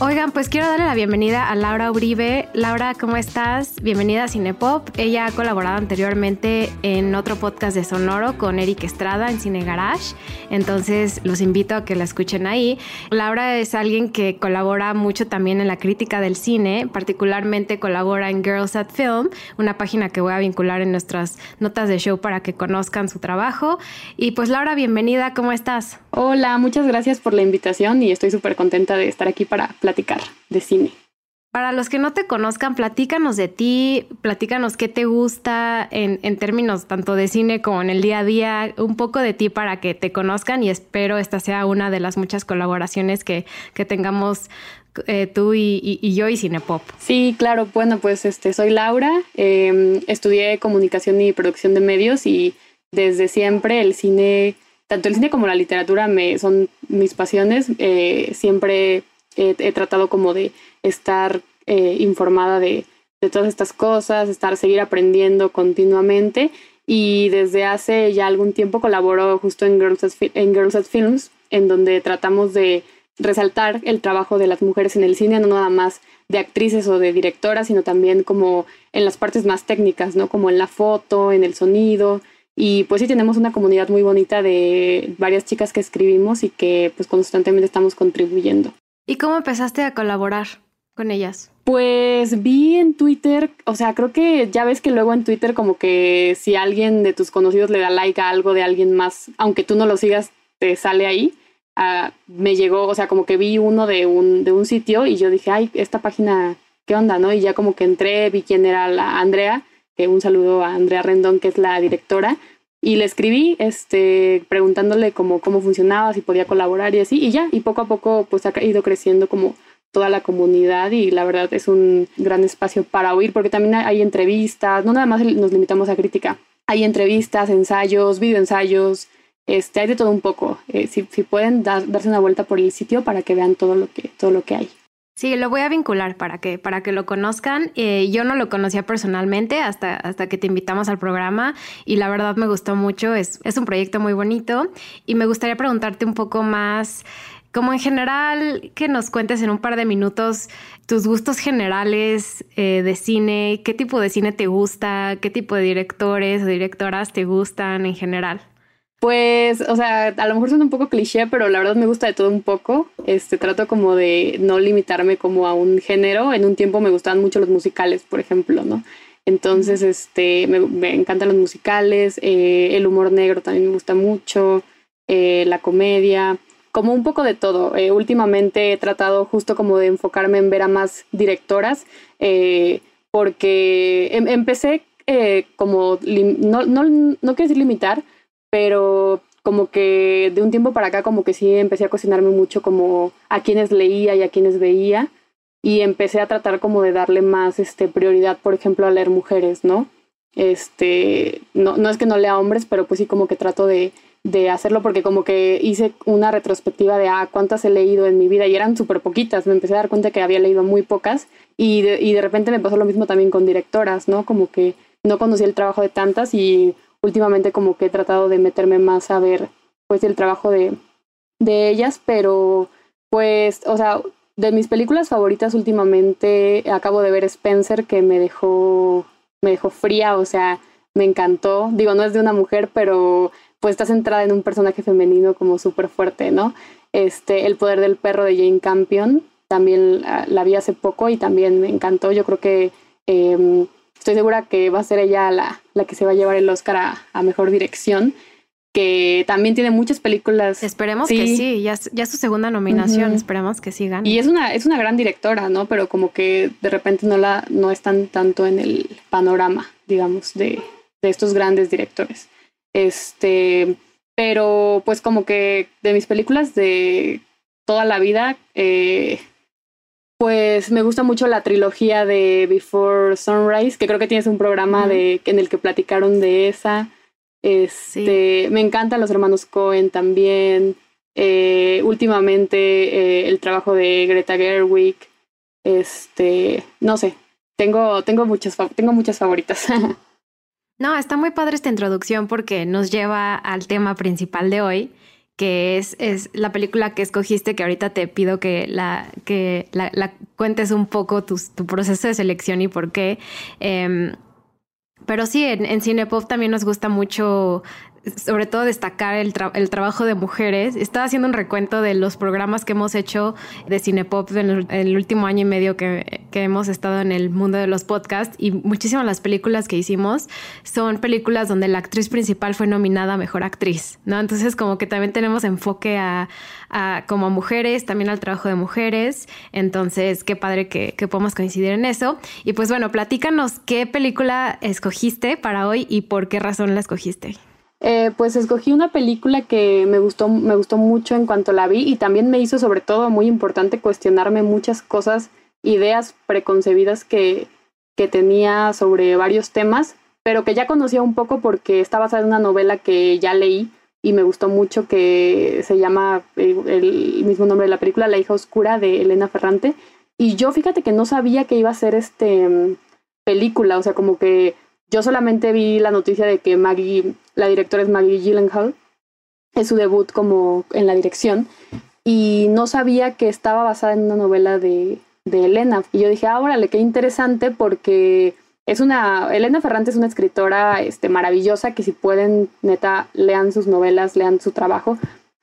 Oigan, pues quiero darle la bienvenida a Laura Uribe. Laura, ¿cómo estás? Bienvenida a Cinepop. Ella ha colaborado anteriormente en otro podcast de Sonoro con Eric Estrada en Cine Garage. Entonces los invito a que la escuchen ahí. Laura es alguien que colabora mucho también en la crítica del cine, particularmente colabora en Girls at Film, una página que voy a vincular en nuestras notas de show para que conozcan su trabajo. Y pues Laura, bienvenida, ¿cómo estás? Hola, muchas gracias por la invitación y estoy súper contenta de estar aquí para platicar de cine. Para los que no te conozcan, platícanos de ti, platícanos qué te gusta en, términos tanto de cine como en el día a día, un poco de ti para que te conozcan y espero esta sea una de las muchas colaboraciones que, tengamos eh, tú y, yo y Cinepop. Sí, claro, bueno, pues este, soy Laura, em, estudié comunicación y producción de medios y desde siempre el cine, tanto el cine como la literatura me, son mis pasiones, eh, siempre he tratado como de estar eh, informada de, todas estas cosas, estar, seguir aprendiendo continuamente. Y desde hace ya algún tiempo colaboro justo en Girls at, en Girls at Films, en donde tratamos de resaltar el trabajo de las mujeres en el cine, no nada más de actrices o de directoras, sino también como en las partes más técnicas, ¿no? Como en la foto, en el sonido. Y pues sí tenemos una comunidad muy bonita de varias chicas que escribimos y que pues constantemente estamos contribuyendo. ¿Y cómo empezaste a colaborar con ellas? Pues vi en Twitter, o sea, creo que ya ves que luego en Twitter como que si alguien de tus conocidos le da like a algo de alguien más, aunque tú no lo sigas, te sale ahí. Ah, me llegó, o sea, como que vi uno de un, de un sitio y yo dije, ay, esta página, ¿qué onda? ¿No? Y ya como que entré, vi quién era la Andrea, que un saludo a Andrea Rendón, que es la directora, y le escribí, este, preguntándole cómo, cómo funcionaba, si podía colaborar y así, y ya, y poco a poco pues ha ido creciendo como toda la comunidad y la verdad es un gran espacio para oír porque también hay entrevistas, no nada más nos limitamos a crítica, hay entrevistas, ensayos, videoensayos, este, hay de todo un poco. Eh, si, si, pueden darse una vuelta por el sitio para que vean todo lo que, todo lo que hay. Sí, lo voy a vincular para que, para que lo conozcan. Eh, yo no lo conocía personalmente hasta, hasta que te invitamos al programa y la verdad me gustó mucho. Es, es un proyecto muy bonito y me gustaría preguntarte un poco más, como en general, que nos cuentes en un par de minutos tus gustos generales eh, de cine, qué tipo de cine te gusta, qué tipo de directores o directoras te gustan en general. Pues, o sea, a lo mejor son un poco cliché, pero la verdad me gusta de todo un poco. Este, trato como de no limitarme como a un género. En un tiempo me gustaban mucho los musicales, por ejemplo, ¿no? Entonces, este, me, encantan los musicales, eh, el humor negro también me gusta mucho, eh, la comedia, como un poco de todo. Eh, últimamente he tratado justo como de enfocarme en ver a más directoras, porque em, empecé como, no, no, no quiero decir limitar, pero como que de un tiempo para acá como que sí empecé a cocinarme mucho como a quienes leía y a quienes veía y empecé a tratar como de darle más este prioridad, por ejemplo, a leer mujeres, ¿no? Este, no, no es que no lea hombres, pero pues sí como que trato de, de hacerlo porque como que hice una retrospectiva de ah, cuántas he leído en mi vida y eran súper poquitas, me empecé a dar cuenta que había leído muy pocas y de, y de repente me pasó lo mismo también con directoras, ¿no? Como que no conocía el trabajo de tantas y últimamente como que he tratado de meterme más a ver pues el trabajo de, de ellas, pero pues, o sea, de mis películas favoritas últimamente acabo de ver Spencer que me dejó, me dejó fría, o sea, me encantó. Digo, no es de una mujer, pero pues está centrada en un personaje femenino como súper fuerte, ¿no? Este, El poder del perro de Jane Campion, también la, vi hace poco y también me encantó. Yo creo que eh, estoy segura que va a ser ella la, la que se va a llevar el Oscar a, Mejor Dirección, que también tiene muchas películas. Esperemos que sí, ya, ya es su segunda nominación, esperemos que sí gane. Y es una, es una gran directora, ¿no? Pero como que de repente no, la, no están tanto en el panorama, digamos, de, de estos grandes directores. Este, pero pues como que de mis películas de toda la vida, eh, pues me gusta mucho la trilogía de Before Sunrise, que creo que tienes un programa de, en el que platicaron de esa. Este, Me encantan los hermanos Cohen también. Eh, últimamente eh, el trabajo de Greta Gerwig. Este, no sé, tengo, tengo, muchas, tengo muchas favoritas. No, está muy padre esta introducción porque nos lleva al tema principal de hoy, que es, es la película que escogiste, que ahorita te pido que la, que la, cuentes un poco tu, proceso de selección y por qué. Em, pero sí, en, en Cinepop también nos gusta mucho sobre todo destacar el, el, trabajo de mujeres. Estaba haciendo un recuento de los programas que hemos hecho de Cinepop en el, último año y medio que, hemos estado en el mundo de los podcasts y muchísimas las películas que hicimos son películas donde la actriz principal fue nominada a Mejor Actriz, ¿no? Entonces como que también tenemos enfoque a, como mujeres, también al trabajo de mujeres. Entonces qué padre que podamos coincidir en eso. Y pues bueno, platícanos qué película escogiste para hoy y por qué razón la escogiste. Eh, pues escogí una película que me gustó, me gustó mucho en cuanto la vi y también me hizo sobre todo muy importante cuestionarme muchas cosas, ideas preconcebidas que, que tenía sobre varios temas, pero que ya conocía un poco porque está basada en una novela que ya leí y me gustó mucho que se llama el, eh, el mismo nombre de la película, La hija oscura de Elena Ferrante. Y yo fíjate que no sabía que iba a ser este mm, película, o sea, como que yo solamente vi la noticia de que Maggie, la directora es Maggie Gyllenhaal, es su debut como en la dirección, y no sabía que estaba basada en una novela de, de Elena. Y yo dije, ah, órale, qué interesante, porque es una, Elena Ferrante es una escritora este, maravillosa, que si pueden, neta, lean sus novelas, lean su trabajo,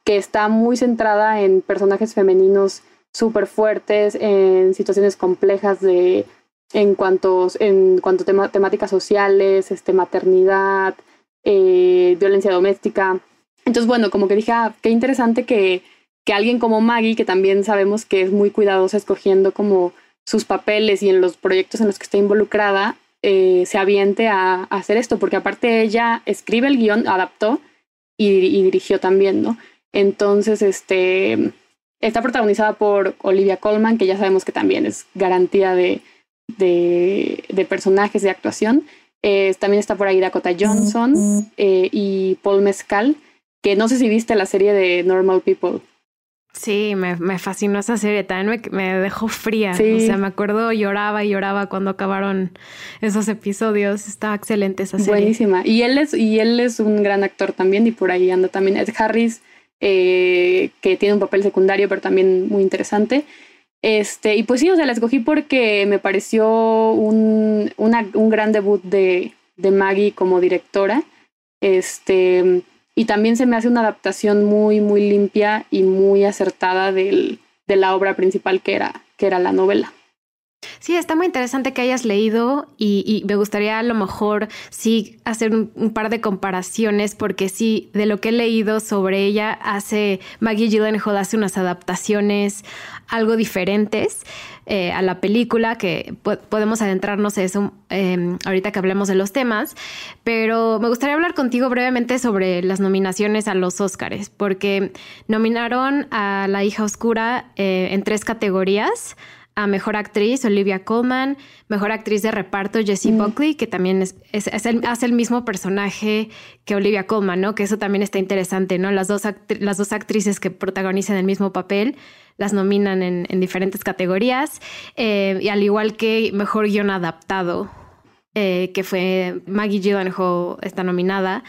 que está muy centrada en personajes femeninos súper fuertes, en situaciones complejas de en cuanto, en cuanto a temáticas sociales, este, maternidad, eh, violencia doméstica. Entonces, bueno, como que dije, ah, qué interesante que, que alguien como Maggie, que también sabemos que es muy cuidadosa escogiendo como sus papeles y en los proyectos en los que está involucrada, eh, se aviente a, hacer esto, porque aparte ella escribe el guion, adaptó y, y, dirigió también, ¿no? Entonces, este, está protagonizada por Olivia Colman, que ya sabemos que también es garantía de, de, personajes de actuación. Eh, también está por ahí Dakota Johnson eh, y Paul Mescal, que no sé si viste la serie de Normal People. Sí, me, me fascinó esa serie, también me, me dejó fría. O sea, me acuerdo, lloraba y lloraba cuando acabaron esos episodios. Estaba excelente esa serie. Buenísima. Y él es, y él es un gran actor también, y por ahí anda también Ed Harris, eh, que tiene un papel secundario, pero también muy interesante. Este, y pues sí, o sea, la escogí porque me pareció un, un gran debut de, de, Maggie como directora. Este, y también se me hace una adaptación muy, muy limpia y muy acertada del, de la obra principal que era, que era la novela. Sí, está muy interesante que hayas leído y, me gustaría a lo mejor sí hacer un, par de comparaciones porque sí, de lo que he leído sobre ella, hace Maggie Gyllenhaal hace unas adaptaciones algo diferentes eh, a la película que podemos adentrarnos en eso em, ahorita que hablemos de los temas, pero me gustaría hablar contigo brevemente sobre las nominaciones a los Óscares porque nominaron a La hija oscura eh, en tres categorías a Mejor Actriz, Olivia Colman, Mejor Actriz de Reparto, Jessie mm. Buckley, que también es, hace el mismo personaje que Olivia Colman, ¿no? Que eso también está interesante, ¿no? Las dos, las dos actrices que protagonizan el mismo papel las nominan en, diferentes categorías, eh, y al igual que Mejor Guión Adaptado, eh, que fue Maggie Gyllenhaal está nominada.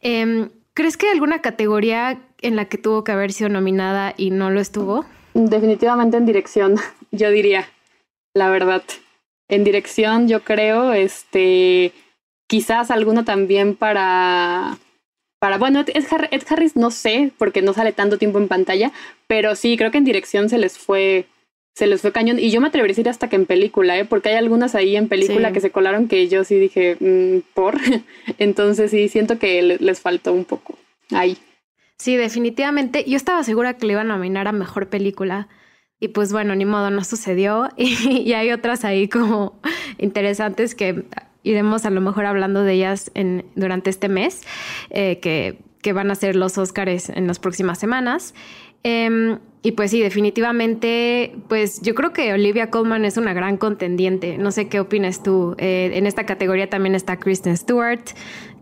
Em, ¿Crees que hay alguna categoría en la que tuvo que haber sido nominada y no lo estuvo? Definitivamente en dirección, yo diría, la verdad. En dirección, yo creo, este, quizás alguno también para, para, bueno, Ed, Harris no sé, porque no sale tanto tiempo en pantalla, pero sí, creo que en dirección se les fue, se les fue cañón. Y yo me atrevería a decir hasta que en película, ¿eh? porque hay algunas ahí en película que se colaron que yo sí dije, mm, por. Entonces sí, siento que les faltó un poco ahí. Sí, definitivamente. Yo estaba segura que le iban a nominar a mejor película. Y pues bueno, ni modo, no sucedió. Y, hay otras ahí como interesantes que iremos a lo mejor hablando de ellas durante este mes, eh, que, que, van a ser los Óscares en las próximas semanas. Em, y pues sí, definitivamente, pues yo creo que Olivia Colman es una gran contendiente. No sé qué opinas tú. Eh, en esta categoría también está Kristen Stewart,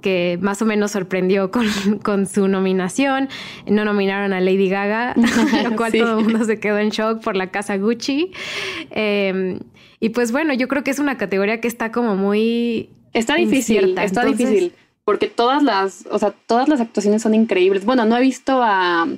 que más o menos sorprendió con, con su nominación. No nominaron a Lady Gaga, lo cual todo el mundo se quedó en shock por la casa Gucci. Em, y pues bueno, yo creo que es una categoría que está como muy... Está difícil, está difícil, porque todas las, o sea, todas las actuaciones son increíbles. Bueno, no he visto a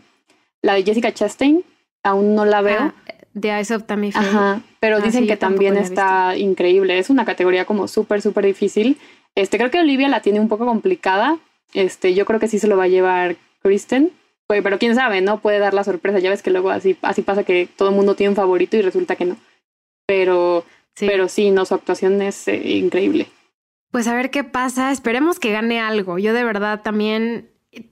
la de Jessica Chastain, aún no la veo. Ah, The Eyes of Tammy Ajá, pero ah, dicen que también está increíble. Es una categoría como súper, súper difícil. Este, creo que Olivia la tiene un poco complicada. Este, yo creo que sí se lo va a llevar Kristen. Pues, pero quién sabe, ¿no? Puede dar la sorpresa. Ya ves que luego así, así pasa que todo el mundo tiene un favorito y resulta que no. Pero sí, pero sí no, su actuación es eh, increíble. Pues a ver qué pasa. Esperemos que gane algo. Yo de verdad también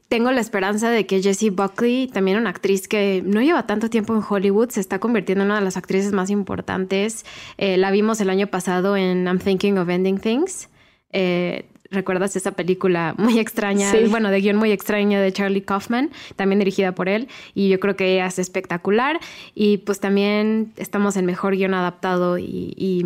tengo la esperanza de que Jessie Buckley, también una actriz que no lleva tanto tiempo en Hollywood, se está convirtiendo en una de las actrices más importantes. Eh, la vimos el año pasado en I'm Thinking of Ending Things. Eh, ¿Recuerdas esa película muy extraña? Bueno, de guion muy extraño de Charlie Kaufman, también dirigida por él. Y yo creo que ella es espectacular. Y pues también estamos en mejor guion adaptado y,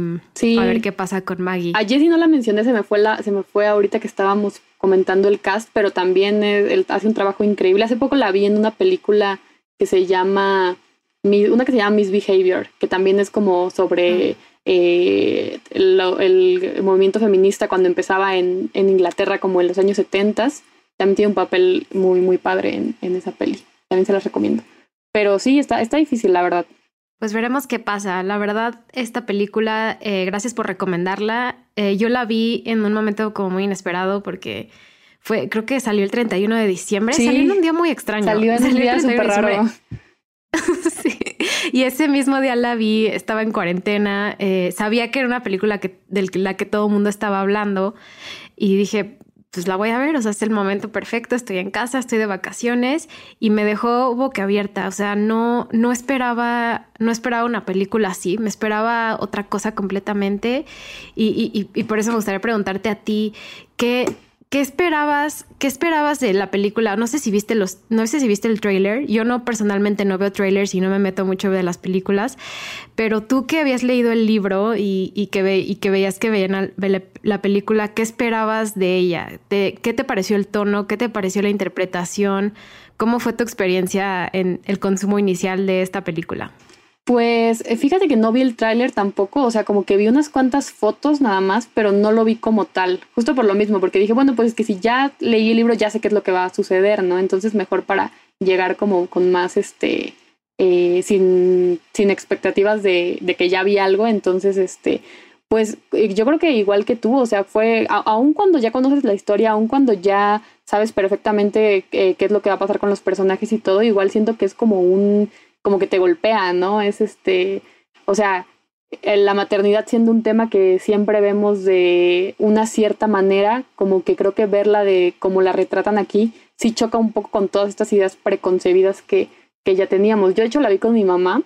a ver qué pasa con Maggie. A Jessie no la mencioné, se me fue, la, se me fue ahorita que estábamos comentando el cast, pero también él hace un trabajo increíble. Hace poco la vi en una película que se llama, una que se llama Misbehavior, que también es como sobre eh, el, movimiento feminista cuando empezaba en, Inglaterra como en los años 70. También tiene un papel muy, muy padre en, esa peli. También se las recomiendo. Pero sí, está, está difícil, la verdad. Pues veremos qué pasa. La verdad, esta película, eh, gracias por recomendarla. Eh, yo la vi en un momento como muy inesperado porque fue, creo que salió el 31 de diciembre. Salió en un día muy extraño. Salió en un día súper raro. sí. Y ese mismo día la vi, estaba en cuarentena, eh, sabía que era una película que, de la que todo el mundo estaba hablando y dije, pues la voy a ver, o sea, es el momento perfecto, estoy en casa, estoy de vacaciones y me dejó boca abierta, o sea, no, no esperaba, no esperaba una película así, me esperaba otra cosa completamente y, y por eso me gustaría preguntarte a ti, ¿qué, ¿Qué esperabas? ¿Qué esperabas de la película? No sé si viste los, no sé si viste el tráiler. Yo no personalmente no veo trailers y no me meto mucho de las películas, pero tú que habías leído el libro y, que, ve, y que veías que veían la, película, ¿qué esperabas de ella? ¿Qué te pareció el tono? ¿Qué te pareció la interpretación? ¿Cómo fue tu experiencia en el consumo inicial de esta película? Pues eh, fíjate que no vi el tráiler tampoco, o sea, como que vi unas cuantas fotos nada más, pero no lo vi como tal, justo por lo mismo, porque dije, bueno, pues es que si ya leí el libro ya sé qué es lo que va a suceder, ¿no? Entonces mejor para llegar como con más, este, eh, sin, sin expectativas de, de, que ya vi algo, entonces, este, pues eh, yo creo que igual que tú, o sea, fue, aun cuando ya conoces la historia, aun cuando ya sabes perfectamente qué es lo que va a pasar con los personajes y todo, igual siento que es como un como que te golpea, ¿no? Es este, o sea, la maternidad siendo un tema que siempre vemos de una cierta manera, como que creo que verla de como la retratan aquí, sí choca un poco con todas estas ideas preconcebidas que, que ya teníamos. Yo de hecho la vi con mi mamá,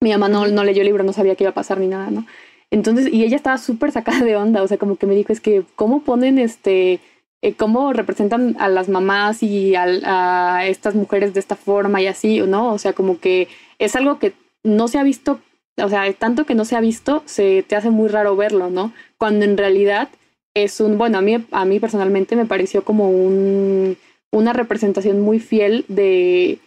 mi mamá no, no leyó el libro, no sabía qué iba a pasar ni nada, ¿no? Entonces, y ella estaba súper sacada de onda, o sea, como que me dijo, es que, ¿cómo ponen este eh, cómo representan a las mamás y a, estas mujeres de esta forma y así, ¿no? O sea, como que es algo que no se ha visto, o sea, tanto que no se ha visto, se te hace muy raro verlo, ¿no? Cuando en realidad es un, bueno, a mí, a mí personalmente me pareció como un, una representación muy fiel de,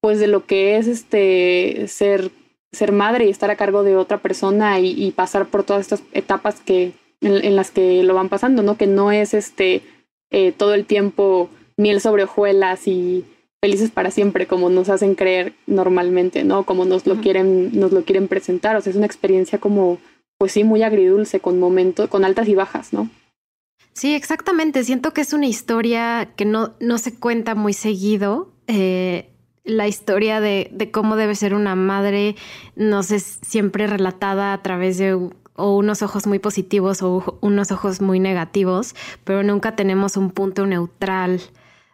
pues, de lo que es este, ser, ser madre y estar a cargo de otra persona y, pasar por todas estas etapas que, en las que lo van pasando, ¿no? Que no es este eh, todo el tiempo miel sobre hojuelas y felices para siempre, como nos hacen creer normalmente, ¿no? Como nos lo quieren, nos lo quieren presentar. O sea, es una experiencia como, pues sí, muy agridulce, con momentos, con altas y bajas, ¿no? Sí, exactamente. Siento que es una historia que no, no se cuenta muy seguido. Eh, la historia de, de, cómo debe ser una madre no sé, siempre relatada a través de o unos ojos muy positivos o unos ojos muy negativos, pero nunca tenemos un punto neutral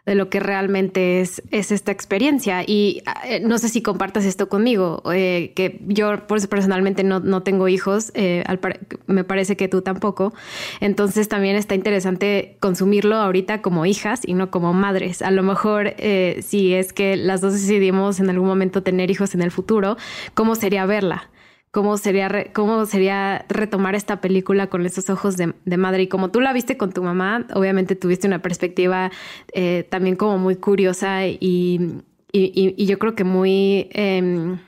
de lo que realmente es, es esta experiencia. Y eh, no sé si compartas esto conmigo, eh, que yo personalmente no, no tengo hijos, eh, me parece que tú tampoco. Entonces también está interesante consumirlo ahorita como hijas y no como madres. A lo mejor si es que las dos decidimos en algún momento tener hijos en el futuro, ¿cómo sería verla? Cómo sería, cómo sería retomar esta película con esos ojos de, madre. Y como tú la viste con tu mamá, obviamente tuviste una perspectiva eh, también como muy curiosa y, y, yo creo que muy... Em,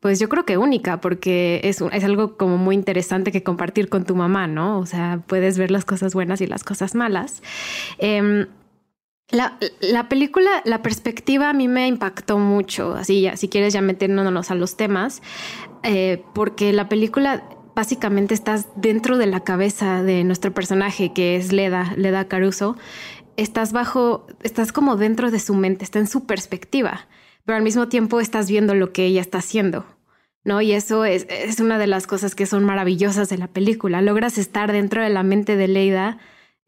pues yo creo que única, porque es, es algo como muy interesante que compartir con tu mamá, ¿no? O sea, puedes ver las cosas buenas y las cosas malas. Em, la, la, película, la perspectiva a mí me impactó mucho, así ya, si quieres ya metiéndonos a los temas, eh, porque la película básicamente estás dentro de la cabeza de nuestro personaje, que es Leda, Leda Caruso, estás bajo, estás como dentro de su mente, está en su perspectiva, pero al mismo tiempo estás viendo lo que ella está haciendo. ¿No? Y eso es, es una de las cosas que son maravillosas de la película. Logras estar dentro de la mente de Leida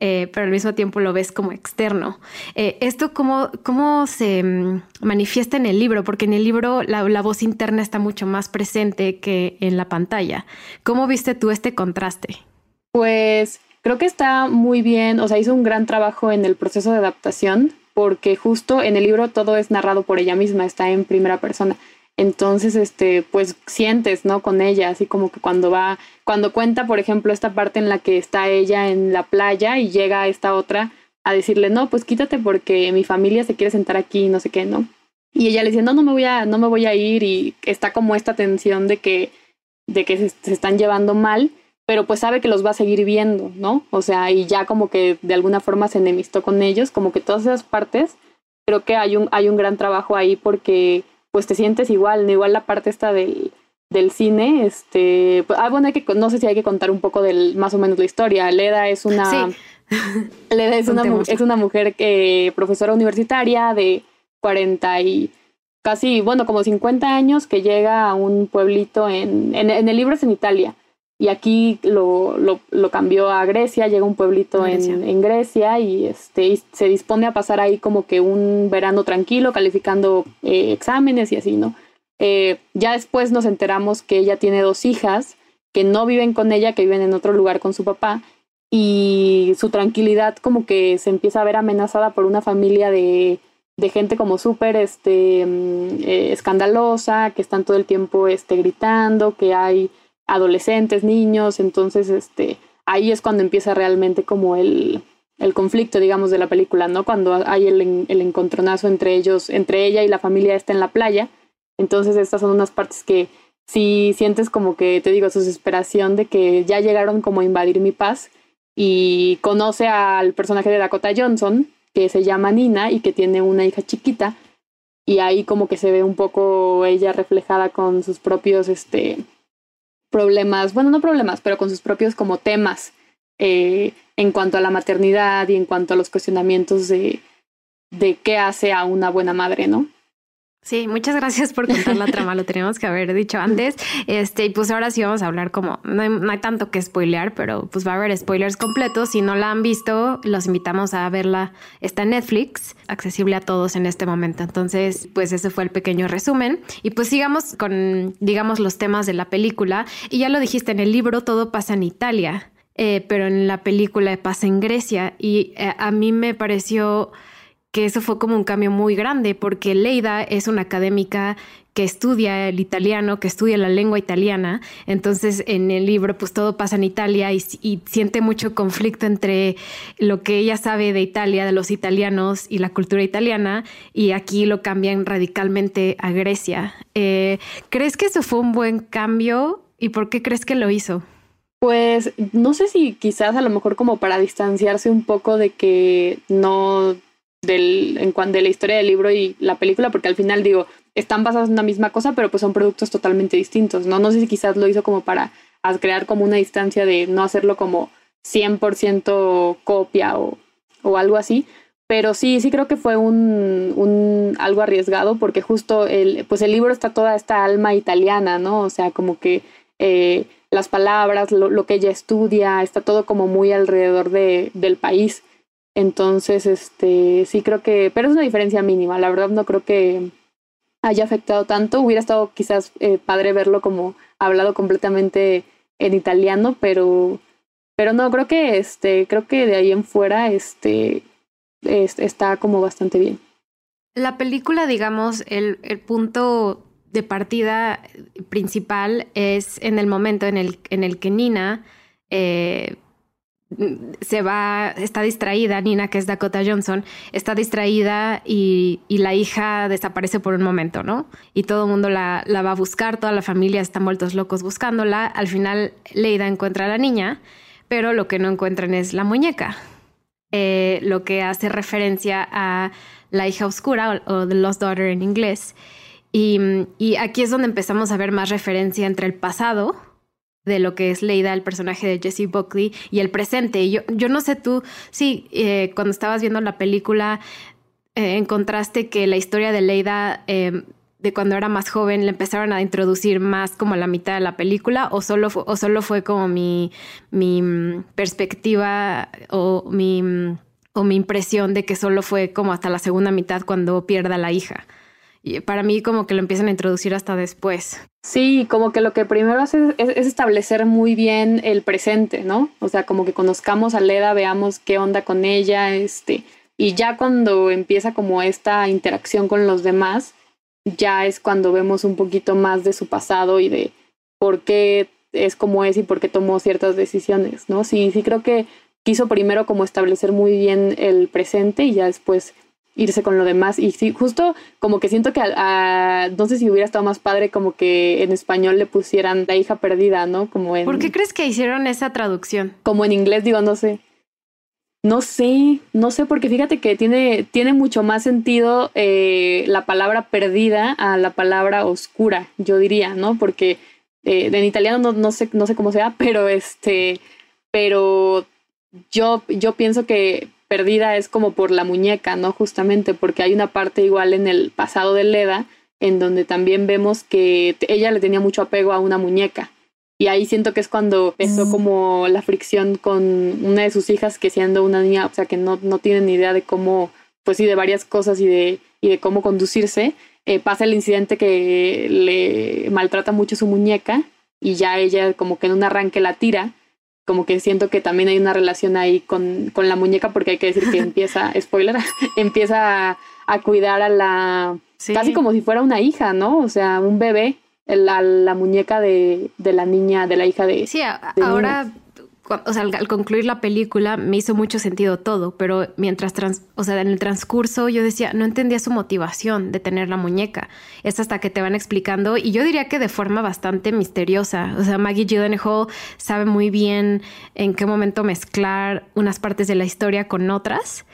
eh, pero al mismo tiempo lo ves como externo. Eh, ¿Esto cómo, cómo se mm, manifiesta en el libro? Porque en el libro la, la, voz interna está mucho más presente que en la pantalla. ¿Cómo viste tú este contraste? Pues creo que está muy bien, o sea, hizo un gran trabajo en el proceso de adaptación, porque justo en el libro todo es narrado por ella misma, está en primera persona. Entonces, este, pues sientes, ¿no? Con ella, así como que cuando va, cuando cuenta, por ejemplo, esta parte en la que está ella en la playa y llega esta otra a decirle, no, pues quítate porque mi familia se quiere sentar aquí, no sé qué, ¿no? Y ella le dice, no, no me voy a, no me voy a ir y está como esta tensión de que, de que se, se están llevando mal, pero pues sabe que los va a seguir viendo, ¿no? O sea, y ya como que de alguna forma se enemistó con ellos, como que todas esas partes, creo que hay un, hay un gran trabajo ahí porque pues te sientes igual, igual la parte esta del, del cine, este, pues, ah, bueno, hay que, no sé si hay que contar un poco del, más o menos la historia. Leda es una, Leda es una, es una mujer que, profesora universitaria de 40 y casi, bueno, como 50 años que llega a un pueblito en, en, en el libro es en Italia, y aquí lo, lo, lo, cambió a Grecia, llega un pueblito En, en, Grecia y, este, se dispone a pasar ahí como que un verano tranquilo, calificando eh, exámenes y así, ¿no? Eh, ya después nos enteramos que ella tiene dos hijas que no viven con ella, que viven en otro lugar con su papá, y su tranquilidad como que se empieza a ver amenazada por una familia de, de gente como súper este, mm, eh, escandalosa, que están todo el tiempo este, gritando, que hay adolescentes, niños, entonces este, ahí es cuando empieza realmente como el, el conflicto, digamos, de la película, ¿no? Cuando hay el, el encontronazo entre ellos, entre ella y la familia está en la playa, entonces estas son unas partes que si sientes como que, te digo, su desesperación de que ya llegaron como a invadir mi paz y conoce al personaje de Dakota Johnson, que se llama Nina y que tiene una hija chiquita, y ahí como que se ve un poco ella reflejada con sus propios, este, problemas, bueno, no problemas, pero con sus propios como temas eh, en cuanto a la maternidad y en cuanto a los cuestionamientos de, de qué hace a una buena madre, ¿no? Sí, muchas gracias por contar la trama, lo teníamos que haber dicho antes. Este, y pues ahora sí vamos a hablar como, no hay, tanto que spoilear, pero pues va a haber spoilers completos. Si no la han visto, los invitamos a verla. Está en Netflix, accesible a todos en este momento. Entonces, pues ese fue el pequeño resumen. Y pues sigamos con, digamos, los temas de la película. Y ya lo dijiste, en el libro todo pasa en Italia, eh, pero en la película pasa en Grecia. Y eh, a mí me pareció que eso fue como un cambio muy grande, porque Leida es una académica que estudia el italiano, que estudia la lengua italiana, entonces en el libro pues todo pasa en Italia y, siente mucho conflicto entre lo que ella sabe de Italia, de los italianos y la cultura italiana, y aquí lo cambian radicalmente a Grecia. Eh, ¿Crees que eso fue un buen cambio y por qué crees que lo hizo? Pues no sé si quizás a lo mejor como para distanciarse un poco de que no del, en cuanto de la historia del libro y la película, porque al final digo, están basados en una misma cosa, pero pues son productos totalmente distintos, ¿no? No sé si quizás lo hizo como para crear como una distancia de no hacerlo como 100% copia o, o algo así, pero sí, sí creo que fue un, un, algo arriesgado porque justo el, pues el libro está toda esta alma italiana, ¿no? O sea, como que eh, las palabras, lo, lo, que ella estudia, está todo como muy alrededor de, del país. Entonces, este, sí creo que, pero es una diferencia mínima. La verdad no creo que haya afectado tanto. Hubiera estado quizás eh, padre verlo como hablado completamente en italiano, pero, pero no, creo que, este, creo que de ahí en fuera, este, está como bastante bien. La película, digamos, el, el punto de partida principal es en el momento en el, en el que Nina eh, se va, está distraída, Nina, que es Dakota Johnson, está distraída y, la hija desaparece por un momento, ¿no? Y todo el mundo la, va a buscar, toda la familia está muertos locos buscándola. Al final, Leida encuentra a la niña, pero lo que no encuentran es la muñeca, eh, lo que hace referencia a la hija oscura o, The Lost Daughter en inglés. Y, y aquí es donde empezamos a ver más referencia entre el pasado, de lo que es Leida, el personaje de Jesse Buckley, y el presente. Yo, yo no sé tú, sí, eh, cuando estabas viendo la película, eh, encontraste que la historia de Leida, em, de cuando era más joven, le empezaron a introducir más como a la mitad de la película, o solo, fue, o solo fue como mi, mi mm, perspectiva o mi, mm, o mi impresión de que solo fue como hasta la segunda mitad cuando pierda la hija. Y para mí como que lo empiezan a introducir hasta después. Sí, como que lo que primero hace es, establecer muy bien el presente, ¿no? O sea, como que conozcamos a Leda, veamos qué onda con ella, este, y ya cuando empieza como esta interacción con los demás, ya es cuando vemos un poquito más de su pasado y de por qué es como es y por qué tomó ciertas decisiones, ¿no? Sí, sí creo que quiso primero como establecer muy bien el presente y ya después irse con lo demás. Y sí, justo como que siento que a, no sé si hubiera estado más padre como que en español le pusieran la hija perdida, ¿no? Como en... ¿Por qué crees que hicieron esa traducción? Como en inglés, digo, no sé. No sé, no sé, porque fíjate que tiene, tiene mucho más sentido eh, la palabra perdida a la palabra oscura, yo diría, ¿no? Porque eh, en italiano no, no, sé, no sé cómo sea, pero este, pero yo, yo pienso que perdida es como por la muñeca, ¿no? Justamente porque hay una parte igual en el pasado de Leda en donde también vemos que ella le tenía mucho apego a una muñeca. Y ahí siento que es cuando empezó mm. como la fricción con una de sus hijas que siendo una niña, o sea, que no, no tiene ni idea de cómo, pues sí, de varias cosas y de, y de cómo conducirse, eh, pasa el incidente que le maltrata mucho su muñeca y ya ella como que en un arranque la tira como que siento que también hay una relación ahí con, con la muñeca, porque hay que decir que empieza, spoiler, empieza a, cuidar a la, casi como si fuera una hija, ¿no? O sea, un bebé, la, la muñeca de, de, la niña, de la hija de... Sí, ahora o sea, al, concluir la película me hizo mucho sentido todo, pero mientras, o sea, en el transcurso yo decía, no entendía su motivación de tener la muñeca. Es hasta que te van explicando y yo diría que de forma bastante misteriosa. O sea, Maggie Gyllenhaal sabe muy bien en qué momento mezclar unas partes de la historia con otras.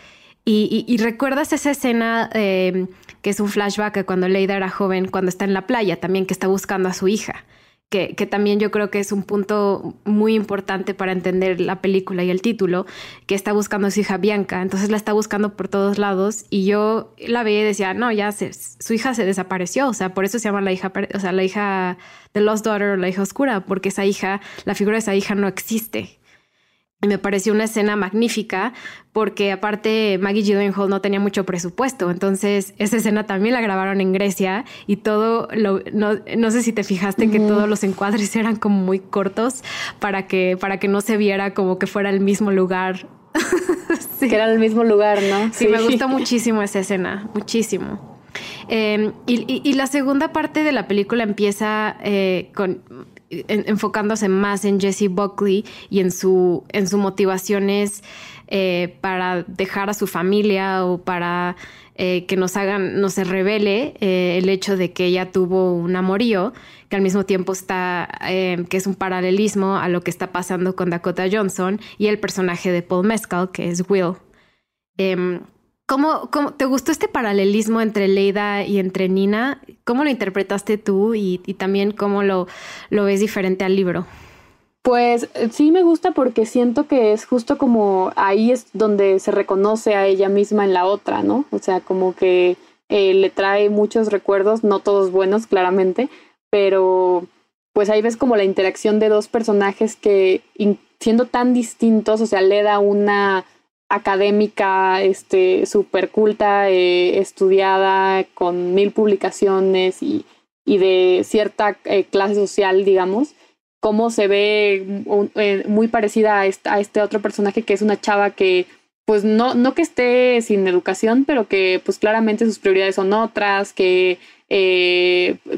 Y, recuerdas esa escena eh, que es un flashback cuando Leida era joven, cuando está en la playa también, que está buscando a su hija que, también yo creo que es un punto muy importante para entender la película y el título, que está buscando a su hija Bianca, entonces la está buscando por todos lados y yo la veía y decía, no, ya su hija se desapareció, o sea, por eso se llama la hija, o sea, la hija de Lost Daughter o la hija oscura, porque esa hija, la figura de esa hija no existe. Y me pareció una escena magnífica porque aparte Maggie Gyllenhaal no tenía mucho presupuesto, entonces esa escena también la grabaron en Grecia y todo, lo, no, sé si te fijaste que todos los encuadres eran como muy cortos para que, para que no se viera como que fuera el mismo lugar. Que era el mismo lugar, ¿no? Sí, me gusta muchísimo esa escena, muchísimo. Em, y, la segunda parte de la película empieza eh, con enfocándose más en Jesse Buckley y en su en sus motivaciones eh, para dejar a su familia o para eh, que nos hagan, no se revele eh, el hecho de que ella tuvo un amorío, que al mismo tiempo está, que es un paralelismo a lo que está pasando con Dakota Johnson y el personaje de Paul Mescal, que es Will. ¿Cómo, ¿Cómo, te gustó este paralelismo entre Leida y entre Nina? ¿Cómo lo interpretaste tú y, también cómo lo, lo, ves diferente al libro? Pues eh, sí me gusta porque siento que es justo como ahí es donde se reconoce a ella misma en la otra, ¿no? O sea, como que eh, le trae muchos recuerdos, no todos buenos, claramente, pero pues ahí ves como la interacción de dos personajes que siendo tan distintos, o sea, le da una académica, este, súper culta, eh, estudiada, con mil publicaciones y, y de cierta eh, clase social, digamos, cómo se ve eh, muy parecida a, a este otro personaje que es una chava que pues no, no que esté sin educación, pero que pues claramente sus prioridades son otras, que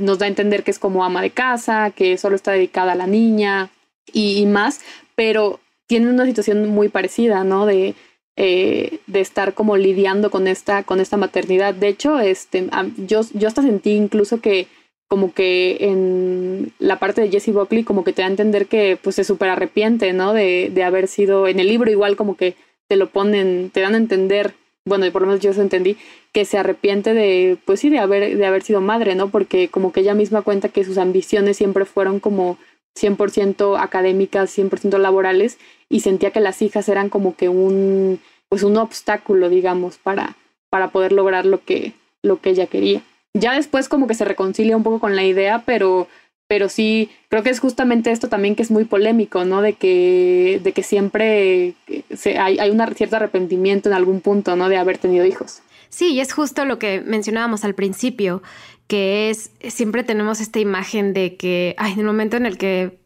nos da a entender que es como ama de casa, que solo está dedicada a la niña y, más, pero tiene una situación muy parecida, ¿no? De, eh, de estar como lidiando con esta, con esta maternidad. De hecho, este, yo, yo hasta sentí incluso que como que en la parte de Jessie Buckley como que te da a entender que pues se súper arrepiente, ¿no? De, de haber sido, en el libro igual como que te lo ponen, te dan a entender, bueno, por lo menos yo eso entendí, que se arrepiente de, pues sí, de haber, de haber sido madre, ¿no? Porque como que ella misma cuenta que sus ambiciones siempre fueron como 100% académicas, 100% laborales, y sentía que las hijas eran como que un, pues un obstáculo, digamos, para, para poder lograr lo que, lo que ella quería. Ya después como que se reconcilia un poco con la idea, pero, pero sí, creo que es justamente esto también que es muy polémico, ¿no? De que, de que siempre se, hay, hay un cierto arrepentimiento en algún punto, ¿no? De haber tenido hijos. Sí, y es justo lo que mencionábamos al principio, que es, siempre tenemos esta imagen de que, ay, en el momento en el que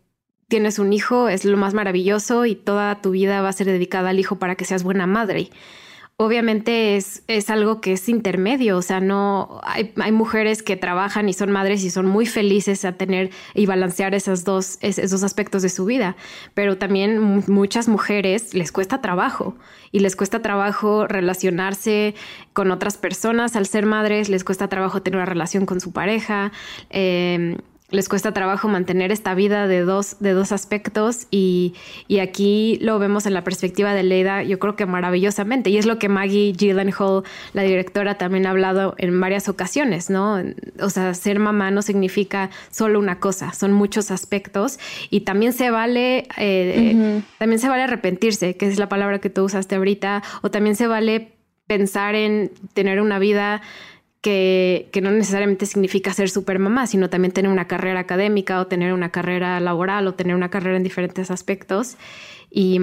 tienes un hijo es lo más maravilloso y toda tu vida va a ser dedicada al hijo para que seas buena madre obviamente es, es, algo que es intermedio, o sea, no hay, hay, mujeres que trabajan y son madres y son muy felices a tener y balancear esos dos, esos aspectos de su vida, pero también muchas mujeres les cuesta trabajo y les cuesta trabajo relacionarse con otras personas al ser madres, les cuesta trabajo tener una relación con su pareja. Eh, les cuesta trabajo mantener esta vida de dos, de dos aspectos y, y, aquí lo vemos en la perspectiva de Leida, yo creo que maravillosamente, y es lo que Maggie Gyllenhaal, la directora, también ha hablado en varias ocasiones, ¿no? O sea, ser mamá no significa solo una cosa, son muchos aspectos. Y también se vale, eh, también se vale arrepentirse, que es la palabra que tú usaste ahorita, o también se vale pensar en tener una vida que, no necesariamente significa ser super mamá, sino también tener una carrera académica o tener una carrera laboral o tener una carrera en diferentes aspectos. Y,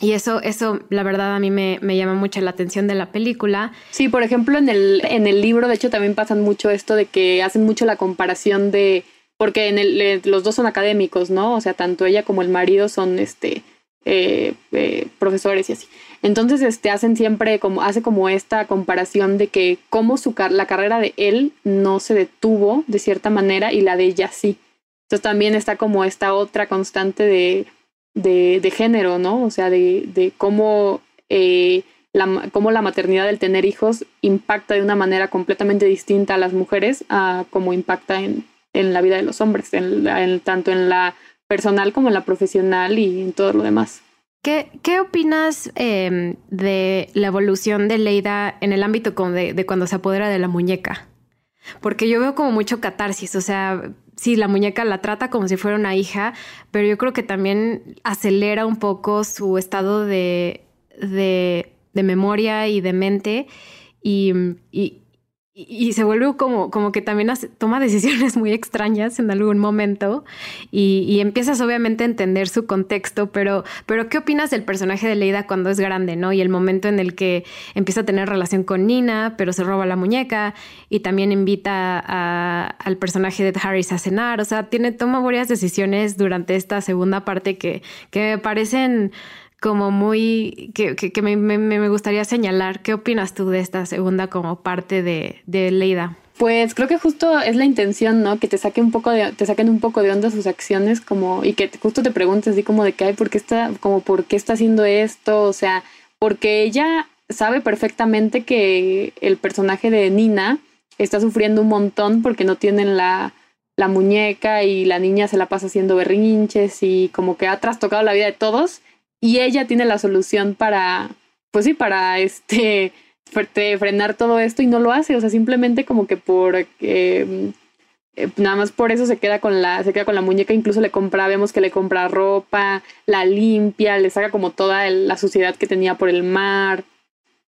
y eso, eso, la verdad, a mí me, me, llama mucho la atención de la película. Sí, por ejemplo, en el, en el libro, de hecho, también pasan mucho esto de que hacen mucho la comparación de, porque en el, los dos son académicos, ¿no? O sea, tanto ella como el marido son, este, eh, eh, profesores y así. Entonces, este, hacen siempre como, hace como esta comparación de que cómo su la carrera de él no se detuvo de cierta manera y la de ella sí. Entonces también está como esta otra constante de, de, género, ¿no? O sea, de, de cómo, eh, la, cómo la maternidad del tener hijos impacta de una manera completamente distinta a las mujeres a cómo impacta en, en la vida de los hombres, en, tanto en la personal como en la profesional y en todo lo demás. ¿Qué, opinas em, de la evolución de Leida en el ámbito de, cuando se apodera de la muñeca? Porque yo veo como mucho catarsis, o sea, sí, la muñeca la trata como si fuera una hija, pero yo creo que también acelera un poco su estado de, de, memoria y de mente y, y, se vuelve como, como que también toma decisiones muy extrañas en algún momento y, empiezas obviamente a entender su contexto, pero, pero ¿qué opinas del personaje de Leida cuando es grande, no? Y el momento en el que empieza a tener relación con Nina, pero se roba la muñeca y también invita al personaje de Harris a cenar, o sea, tiene, toma varias decisiones durante esta segunda parte que, que me parecen como muy, que, que, me, me, me, gustaría señalar. ¿Qué opinas tú de esta segunda como parte de, de Leida? Pues creo que justo es la intención, ¿no? Que te saquen un poco de, te saquen un poco de onda sus acciones, como, y que justo te preguntes así como de que, hay ¿por qué está, como, por qué está haciendo esto? O sea, porque ella sabe perfectamente que el personaje de Nina está sufriendo un montón porque no tienen la, la muñeca y la niña se la pasa haciendo berrinches y como que ha trastocado la vida de todos y ella tiene la solución para, pues sí, para este frenar todo esto y no lo hace, o sea, simplemente como que por eh, nada más por eso se queda con la se queda con la muñeca, incluso le compra, vemos que le compra ropa, la limpia, le saca como toda la suciedad que tenía por el mar.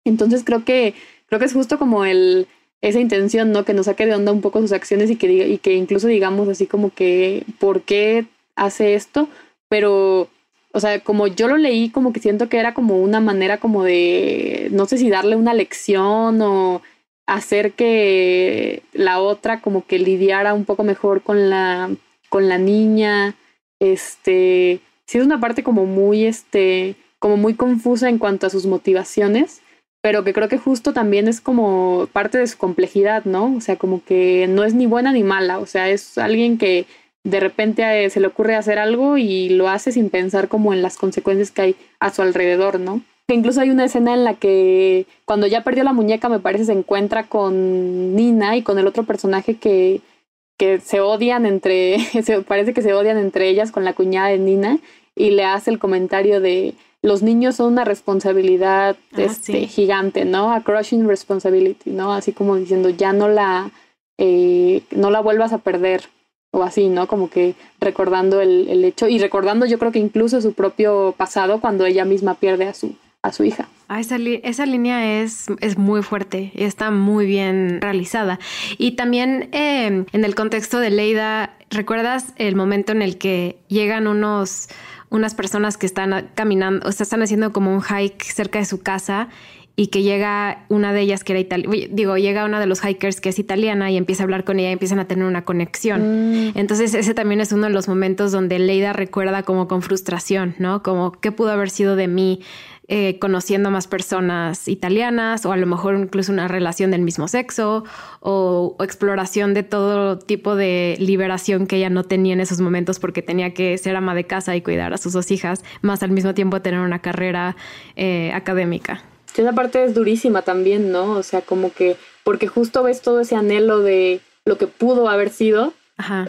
Entonces creo que creo que es justo como el esa intención, ¿no? Que nos saque de onda un poco sus acciones y que y que incluso digamos así como que ¿por qué hace esto? Pero o sea, como yo lo leí, como que siento que era como una manera como de, no sé si darle una lección o hacer que la otra como que lidiara un poco mejor con la, con la niña. Este, sí es una parte como muy, este, como muy confusa en cuanto a sus motivaciones, pero que creo que justo también es como parte de su complejidad, ¿no? O sea, como que no es ni buena ni mala, o sea, es alguien que de repente eh, se le ocurre hacer algo y lo hace sin pensar como en las consecuencias que hay a su alrededor, ¿no? Incluso hay una escena en la que cuando ya perdió la muñeca, me parece, se encuentra con Nina y con el otro personaje que, que se odian entre, se, parece que se odian entre ellas con la cuñada de Nina y le hace el comentario de los niños son una responsabilidad ah, este, gigante, ¿no? A crushing responsibility, ¿no? Así como diciendo, ya no la, eh, no la vuelvas a perder o así, ¿no? Como que recordando el, el, hecho y recordando yo creo que incluso su propio pasado cuando ella misma pierde a su, a su hija. Ah, esa, esa línea es, es muy fuerte y está muy bien realizada. Y también em, en el contexto de Leida, ¿recuerdas el momento en el que llegan unos unas personas que están caminando, o sea, están haciendo como un hike cerca de su casa y que llega una de ellas que era italiana, digo, llega una de los hikers que es italiana y empieza a hablar con ella y empiezan a tener una conexión. Mm. Entonces ese también es uno de los momentos donde Leida recuerda como con frustración, ¿no? Como qué pudo haber sido de mí eh, conociendo más personas italianas o a lo mejor incluso una relación del mismo sexo o, exploración de todo tipo de liberación que ella no tenía en esos momentos porque tenía que ser ama de casa y cuidar a sus dos hijas, más al mismo tiempo tener una carrera eh, académica. Esa parte es durísima también, ¿no? O sea, como que, porque justo ves todo ese anhelo de lo que pudo haber sido.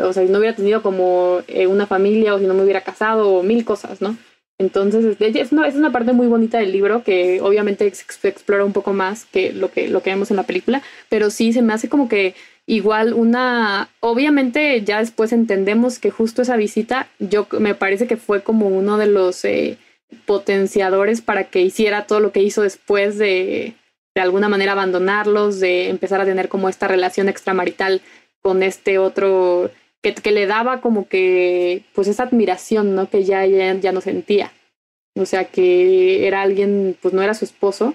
O sea, si no hubiera tenido como eh, una familia o si no me hubiera casado o mil cosas, ¿no? Entonces, es una, es una parte muy bonita del libro que obviamente explora un poco más que lo que, lo que vemos en la película, pero sí se me hace como que igual una, obviamente ya después entendemos que justo esa visita, yo me parece que fue como uno de los eh, potenciadores para que hiciera todo lo que hizo después de de alguna manera abandonarlos, de empezar a tener como esta relación extramarital con este otro que, que, le daba como que, pues esa admiración, ¿no? Que ya, ya, ya no sentía. O sea, que era alguien, pues no era su esposo,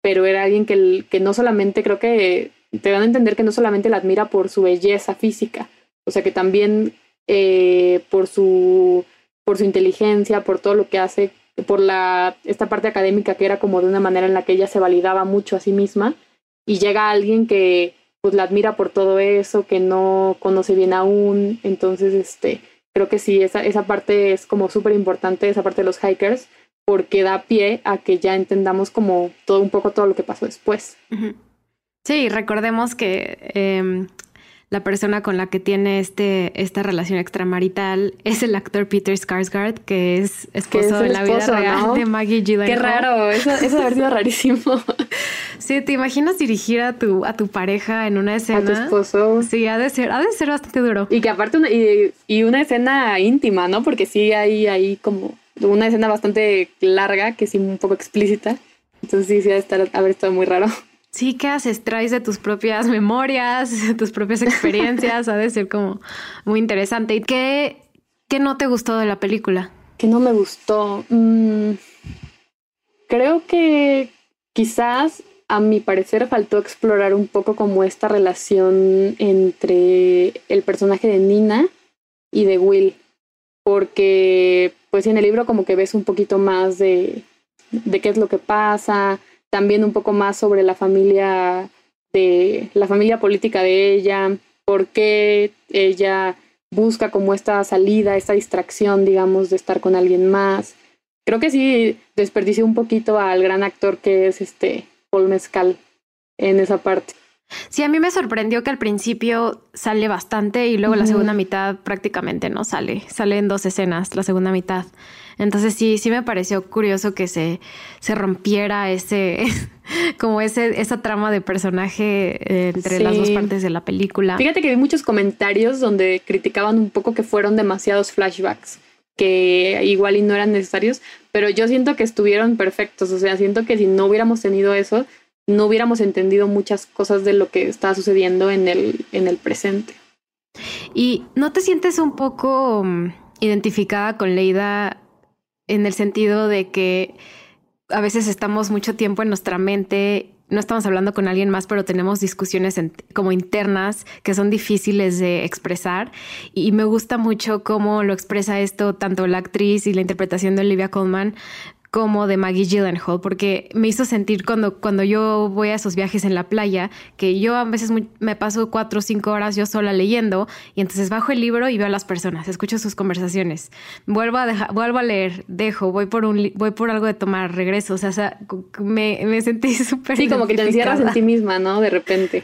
pero era alguien que, que no solamente, creo que te dan a entender que no solamente la admira por su belleza física, o sea, que también eh, por, su, por su inteligencia, por todo lo que hace, por la, esta parte académica que era como de una manera en la que ella se validaba mucho a sí misma, y llega alguien que pues la admira por todo eso, que no conoce bien aún. Entonces, este, creo que sí, esa, esa parte es como súper importante, esa parte de los hikers, porque da pie a que ya entendamos como todo un poco todo lo que pasó después. Sí, recordemos que em, la persona con la que tiene este, esta relación extramarital es el actor Peter Skarsgård, que es esposo de la vida real de Maggie Gyllenhaal. Qué raro, eso, eso haber sido rarísimo. Sí, ¿te imaginas dirigir a tu, a tu pareja en una escena? A tu esposo. Sí, ha de ser, ha de ser bastante duro. Y que aparte, una, y, y una escena íntima, ¿no? Porque sí hay ahí como una escena bastante larga, que sí un poco explícita. Entonces sí, sí ha de estar, haber estado muy raro. Sí, ¿qué haces? Traes de tus propias memorias, de tus propias experiencias, ha de ser como muy interesante. ¿Y qué, qué no te gustó de la película? ¿Qué no me gustó? Mm, creo que quizás a mi parecer faltó explorar un poco como esta relación entre el personaje de Nina y de Will. Porque pues en el libro como que ves un poquito más de, de qué es lo que pasa, también un poco más sobre la familia de la familia política de ella, por qué ella busca como esta salida, esta distracción, digamos, de estar con alguien más. Creo que sí desperdició un poquito al gran actor que es este Paul Mezcal en esa parte. Sí, a mí me sorprendió que al principio sale bastante y luego la segunda mitad prácticamente no sale. Sale en dos escenas la segunda mitad. Entonces sí, sí me pareció curioso que se, se rompiera ese, como ese, esa trama de personaje eh, entre las dos partes de la película. Fíjate que vi muchos comentarios donde criticaban un poco que fueron demasiados flashbacks que igual y no eran necesarios, pero yo siento que estuvieron perfectos, o sea, siento que si no hubiéramos tenido eso, no hubiéramos entendido muchas cosas de lo que estaba sucediendo en el, en el presente. ¿Y no te sientes un poco mm, identificada con Leida en el sentido de que a veces estamos mucho tiempo en nuestra mente, no estamos hablando con alguien más, pero tenemos discusiones como internas que son difíciles de expresar. Y me gusta mucho cómo lo expresa esto tanto la actriz y la interpretación de Olivia Colman como de Maggie Gyllenhaal, porque me hizo sentir cuando, cuando yo voy a esos viajes en la playa, que yo a veces me paso cuatro o cinco horas yo sola leyendo, y entonces bajo el libro y veo a las personas, escucho sus conversaciones, vuelvo a, vuelvo a leer, dejo, voy por, un, voy por algo de tomar, regreso, o sea, me, me sentí súper... Sí, como que te encierras en ti misma, ¿no? De repente.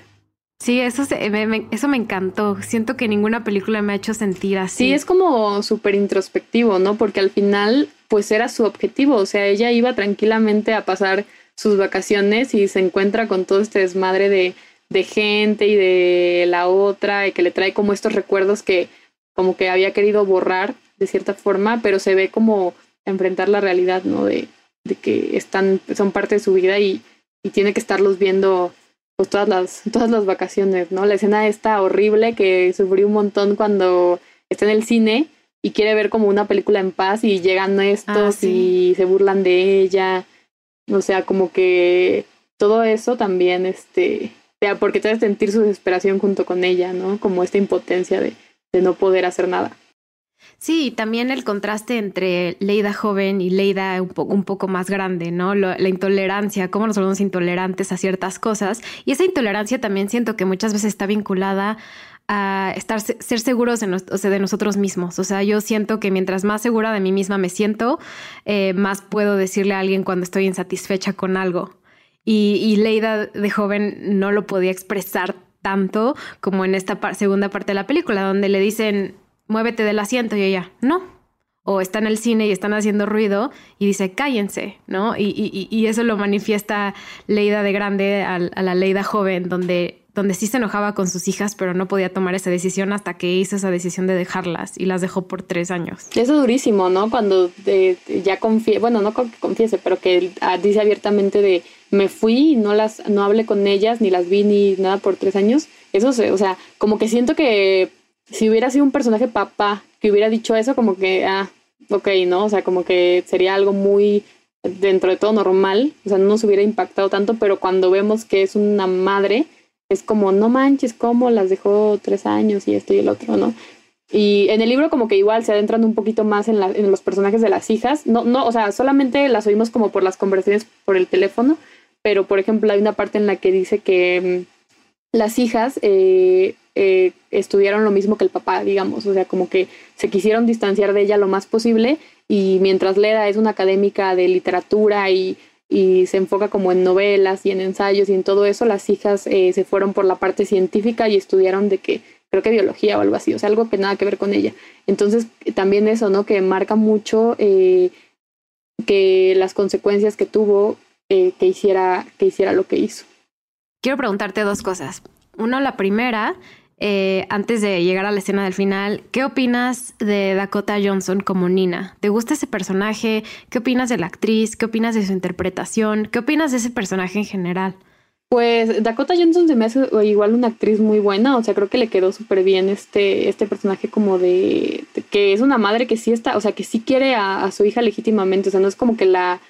Sí, eso, me, eso me encantó. Siento que ninguna película me ha hecho sentir así. Sí, es como súper introspectivo, ¿no? Porque al final, pues era su objetivo. O sea, ella iba tranquilamente a pasar sus vacaciones y se encuentra con todo este desmadre de, de gente y de la otra y que le trae como estos recuerdos que como que había querido borrar de cierta forma, pero se ve como enfrentar la realidad, ¿no? De, de que están, son parte de su vida y, y tiene que estarlos viendo pues todas las, todas las vacaciones, ¿no? La escena está horrible que sufrí un montón cuando está en el cine y quiere ver como una película en paz y llegan estos ah, y se burlan de ella. O sea, como que todo eso también, este, porque te hace sentir su desesperación junto con ella, ¿no? Como esta impotencia de, de no poder hacer nada. Sí, también el contraste entre Leida joven y Leida un, un poco más grande, ¿no? la intolerancia, cómo nos volvemos intolerantes a ciertas cosas. Y esa intolerancia también siento que muchas veces está vinculada a estar, ser seguros de, nosotros mismos. O sea, yo siento que mientras más segura de mí misma me siento, eh, más puedo decirle a alguien cuando estoy insatisfecha con algo. Y, y Leida de joven no lo podía expresar tanto como en esta segunda parte de la película, donde le dicen, muévete del asiento y ella, no. O está en el cine y están haciendo ruido y dice, cállense, ¿no? Y, eso lo manifiesta Leida de grande a, la Leida joven, donde, donde sí se enojaba con sus hijas, pero no podía tomar esa decisión hasta que hizo esa decisión de dejarlas y las dejó por tres años. Eso es durísimo, ¿no? Cuando ya confíe, bueno, no confiese, pero que ah, dice abiertamente de me fui y no las, no hablé con ellas, ni las vi ni nada por tres años. Eso, o sea, como que siento que si hubiera sido un personaje papá que hubiera dicho eso, como que, ah, ok, ¿no? O sea, como que sería algo muy dentro de todo normal, o sea, no nos hubiera impactado tanto, pero cuando vemos que es una madre, es como, no manches, ¿cómo las dejó tres años y esto y el otro, ¿no? Y en el libro como que igual se adentran un poquito más en, en los personajes de las hijas, no, no, o sea, solamente las oímos como por las conversaciones por el teléfono, pero por ejemplo hay una parte en la que dice que mm, las hijas eh, eh, estudiaron lo mismo que el papá, digamos, o sea, como que se quisieron distanciar de ella lo más posible y mientras Leda es una académica de literatura y, y se enfoca como en novelas y en ensayos y en todo eso, las hijas eh, se fueron por la parte científica y estudiaron de que, creo que biología o algo así, o sea, algo que nada que ver con ella. Entonces, también eso, ¿no? Que marca mucho eh, que las consecuencias que tuvo que, hiciera, que hiciera lo que hizo. Quiero preguntarte dos cosas. Uno, la primera, eh, antes de llegar a la escena del final, ¿qué opinas de Dakota Johnson como Nina? ¿Te gusta ese personaje? ¿Qué opinas de la actriz? ¿Qué opinas de su interpretación? ¿Qué opinas de ese personaje en general? Pues Dakota Johnson se me hace igual una actriz muy buena, o sea, creo que le quedó súper bien este, este personaje como de, que es una madre que sí está, o sea, que sí quiere a, su hija legítimamente, o sea, no es como que la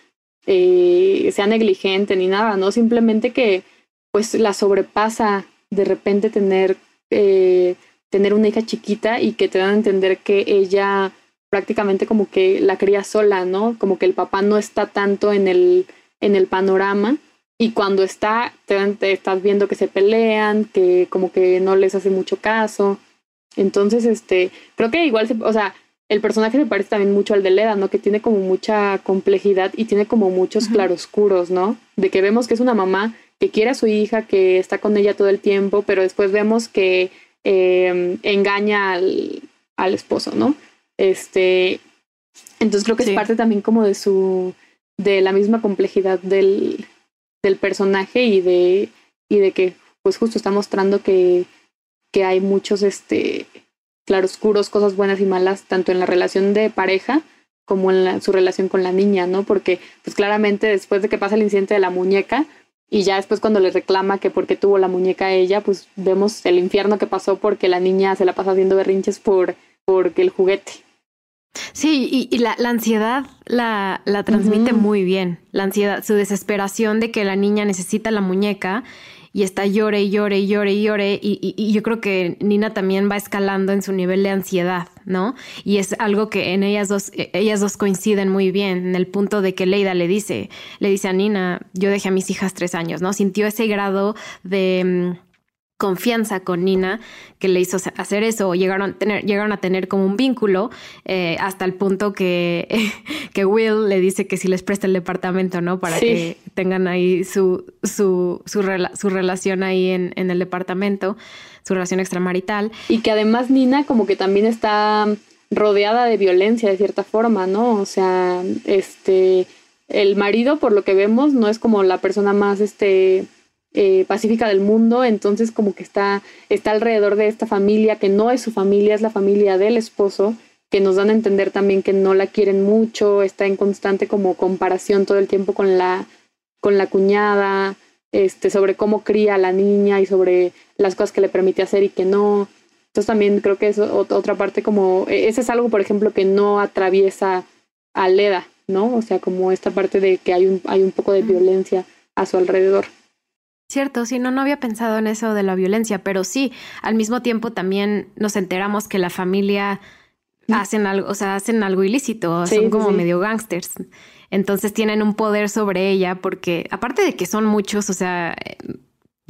eh, sea negligente ni nada, ¿no? Simplemente que pues la sobrepasa de repente tener eh, tener una hija chiquita y que te dan a entender que ella prácticamente como que la cría sola, ¿no? Como que el papá no está tanto en el, en el panorama y cuando está, te, estás viendo que se pelean, que como que no les hace mucho caso. Entonces, este, creo que igual, se, o sea, el personaje me parece también mucho al de Leda, ¿no? Que tiene como mucha complejidad y tiene como muchos claroscuros, ¿no? De que vemos que es una mamá que quiere a su hija, que está con ella todo el tiempo, pero después vemos que eh, engaña al, al, esposo, ¿no? Este, entonces creo que es parte también como de su, de la misma complejidad del, del personaje y de, y de que pues justo está mostrando que, que hay muchos este, claroscuros, cosas buenas y malas, tanto en la relación de pareja como en su relación con la niña, ¿no? Porque pues claramente después de que pasa el incidente de la muñeca, y ya después cuando le reclama que porque tuvo la muñeca a ella, pues vemos el infierno que pasó porque la niña se la pasa haciendo berrinches por porque el juguete. Sí, y, la, ansiedad la, la transmite muy bien. La ansiedad, su desesperación de que la niña necesita la muñeca y está llore y llore y llore y llore y, yo creo que Nina también va escalando en su nivel de ansiedad, ¿no? Y es algo que en ellas dos, ellas dos coinciden muy bien, en el punto de que Leida le dice, le dice a Nina, yo dejé a mis hijas tres años, ¿no? Sintió ese grado de mm, confianza con Nina que le hizo hacer eso, llegaron a tener, llegaron a tener como un vínculo eh, hasta el punto que, que Will le dice que si les presta el departamento, ¿no? Para que tengan ahí su, su, su, relación ahí en, en, el departamento, su relación extramarital. Y que además Nina como que también está rodeada de violencia de cierta forma, ¿no? O sea, este, el marido, por lo que vemos, no es como la persona más, este, eh, pacífica del mundo, entonces como que está, está alrededor de esta familia que no es su familia, es la familia del esposo, que nos dan a entender también que no la quieren mucho, está en constante como comparación todo el tiempo con la, con la cuñada, este, sobre cómo cría a la niña y sobre las cosas que le permite hacer y que no. Entonces también creo que es otra parte como, e, ese es algo, por ejemplo, que no atraviesa a Leda, ¿no? O sea, como esta parte de que hay un, hay un poco de violencia a su alrededor. Cierto, sí, no, no había pensado en eso de la violencia, pero sí, al mismo tiempo también nos enteramos que la familia mm. hacen algo, o sea, hacen algo ilícito, son como medio gangsters. Entonces tienen un poder sobre ella porque, aparte de que son muchos, o sea,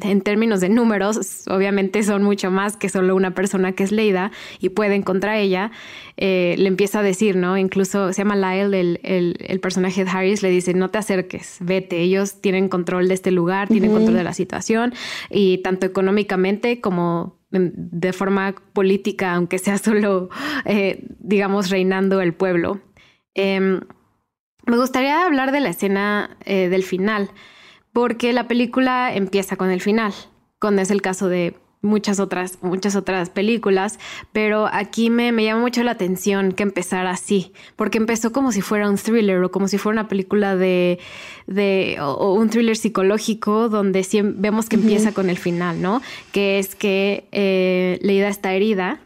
en términos de números, obviamente son mucho más que solo una persona que es Leida y pueden contra ella, eh, le empieza a decir, ¿no? Incluso se llama Lyle, el, el, personaje de Harris, le dice, no te acerques, vete, ellos tienen control de este lugar, tienen control de la situación y tanto económicamente como de forma política, aunque sea solo, eh, digamos, reinando el pueblo. Em, me gustaría hablar de la escena eh, del final porque la película empieza con el final, cuando es el caso de muchas otras, muchas otras películas, pero aquí me, me llama mucho la atención que empezara así, porque empezó como si fuera un thriller o como si fuera una película de, de o, un thriller psicológico donde vemos que empieza con el final, ¿no? Que es que eh, Leida está herida,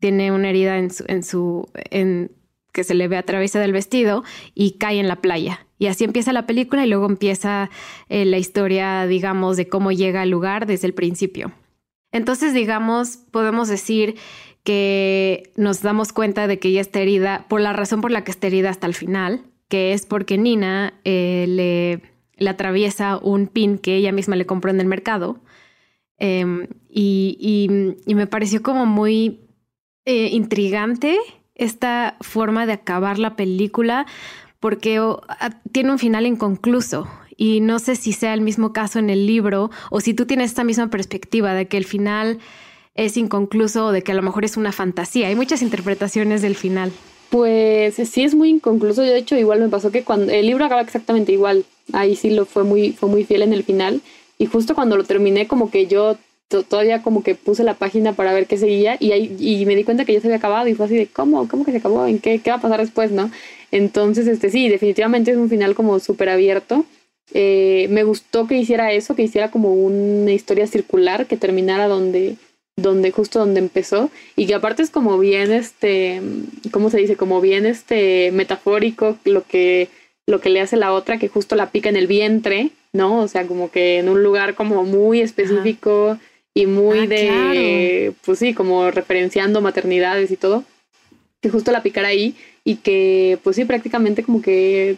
tiene una herida en su, en su, en, que se le ve a través del vestido y cae en la playa. Y así empieza la película y luego empieza eh, la historia, digamos, de cómo llega al lugar desde el principio. Entonces, digamos, podemos decir que nos damos cuenta de que ella está herida por la razón por la que está herida hasta el final, que es porque Nina eh, le, le, atraviesa un pin que ella misma le compró en el mercado. Em, y, y, me pareció como muy eh, intrigante esta forma de acabar la película porque tiene un final inconcluso y no sé si sea el mismo caso en el libro o si tú tienes esta misma perspectiva de que el final es inconcluso o de que a lo mejor es una fantasía. Hay muchas interpretaciones del final. Pues sí es muy inconcluso. De hecho, igual me pasó que cuando el libro acaba exactamente igual. Ahí sí lo fue muy, fue muy fiel en el final. Y justo cuando lo terminé, como que yo todavía como que puse la página para ver qué seguía y, ahí, y me di cuenta que ya se había acabado y fue así de cómo, cómo que se acabó, en qué, qué va a pasar después, ¿no? Entonces, este sí, definitivamente es un final como súper abierto. Eh, me gustó que hiciera eso, que hiciera como una historia circular, que terminara donde, donde, justo donde empezó, y que aparte es como bien, este, ¿cómo se dice? Como bien, este, metafórico lo que, lo que le hace la otra, que justo la pica en el vientre, ¿no? O sea, como que en un lugar como muy específico y muy ah, de, pues sí, como referenciando maternidades y todo, que justo la picara ahí y que pues sí, prácticamente como que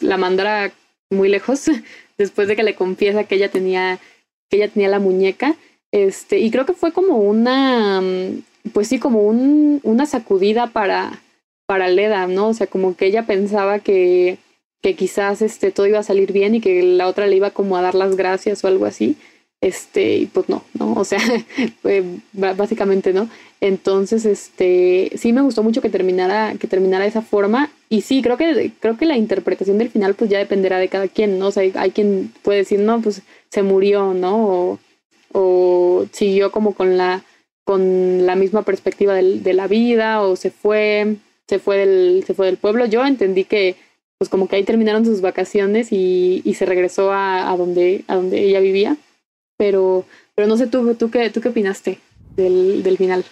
la mandara muy lejos después de que le confiesa que ella tenía, que ella tenía la muñeca. Este, y creo que fue como una, pues sí, como un, una sacudida para, para Leda, ¿no? O sea, como que ella pensaba que, que quizás este, todo iba a salir bien y que la otra le iba como a dar las gracias o algo así. Este, y pues no, ¿no? O sea, básicamente no. Entonces, este, sí me gustó mucho que terminara, que terminara de esa forma. Y sí, creo que, creo que la interpretación del final, pues ya dependerá de cada quien, ¿no? O sea, hay, quien puede decir, no, pues se murió, ¿no? O, o siguió como con la, con la misma perspectiva del, de la vida, o se fue, se fue del, se fue del pueblo. Yo entendí que, pues como que ahí terminaron sus vacaciones y, y se regresó a, a, donde, a donde ella vivía pero, pero no sé tú, tú qué, tú qué opinaste del, del final.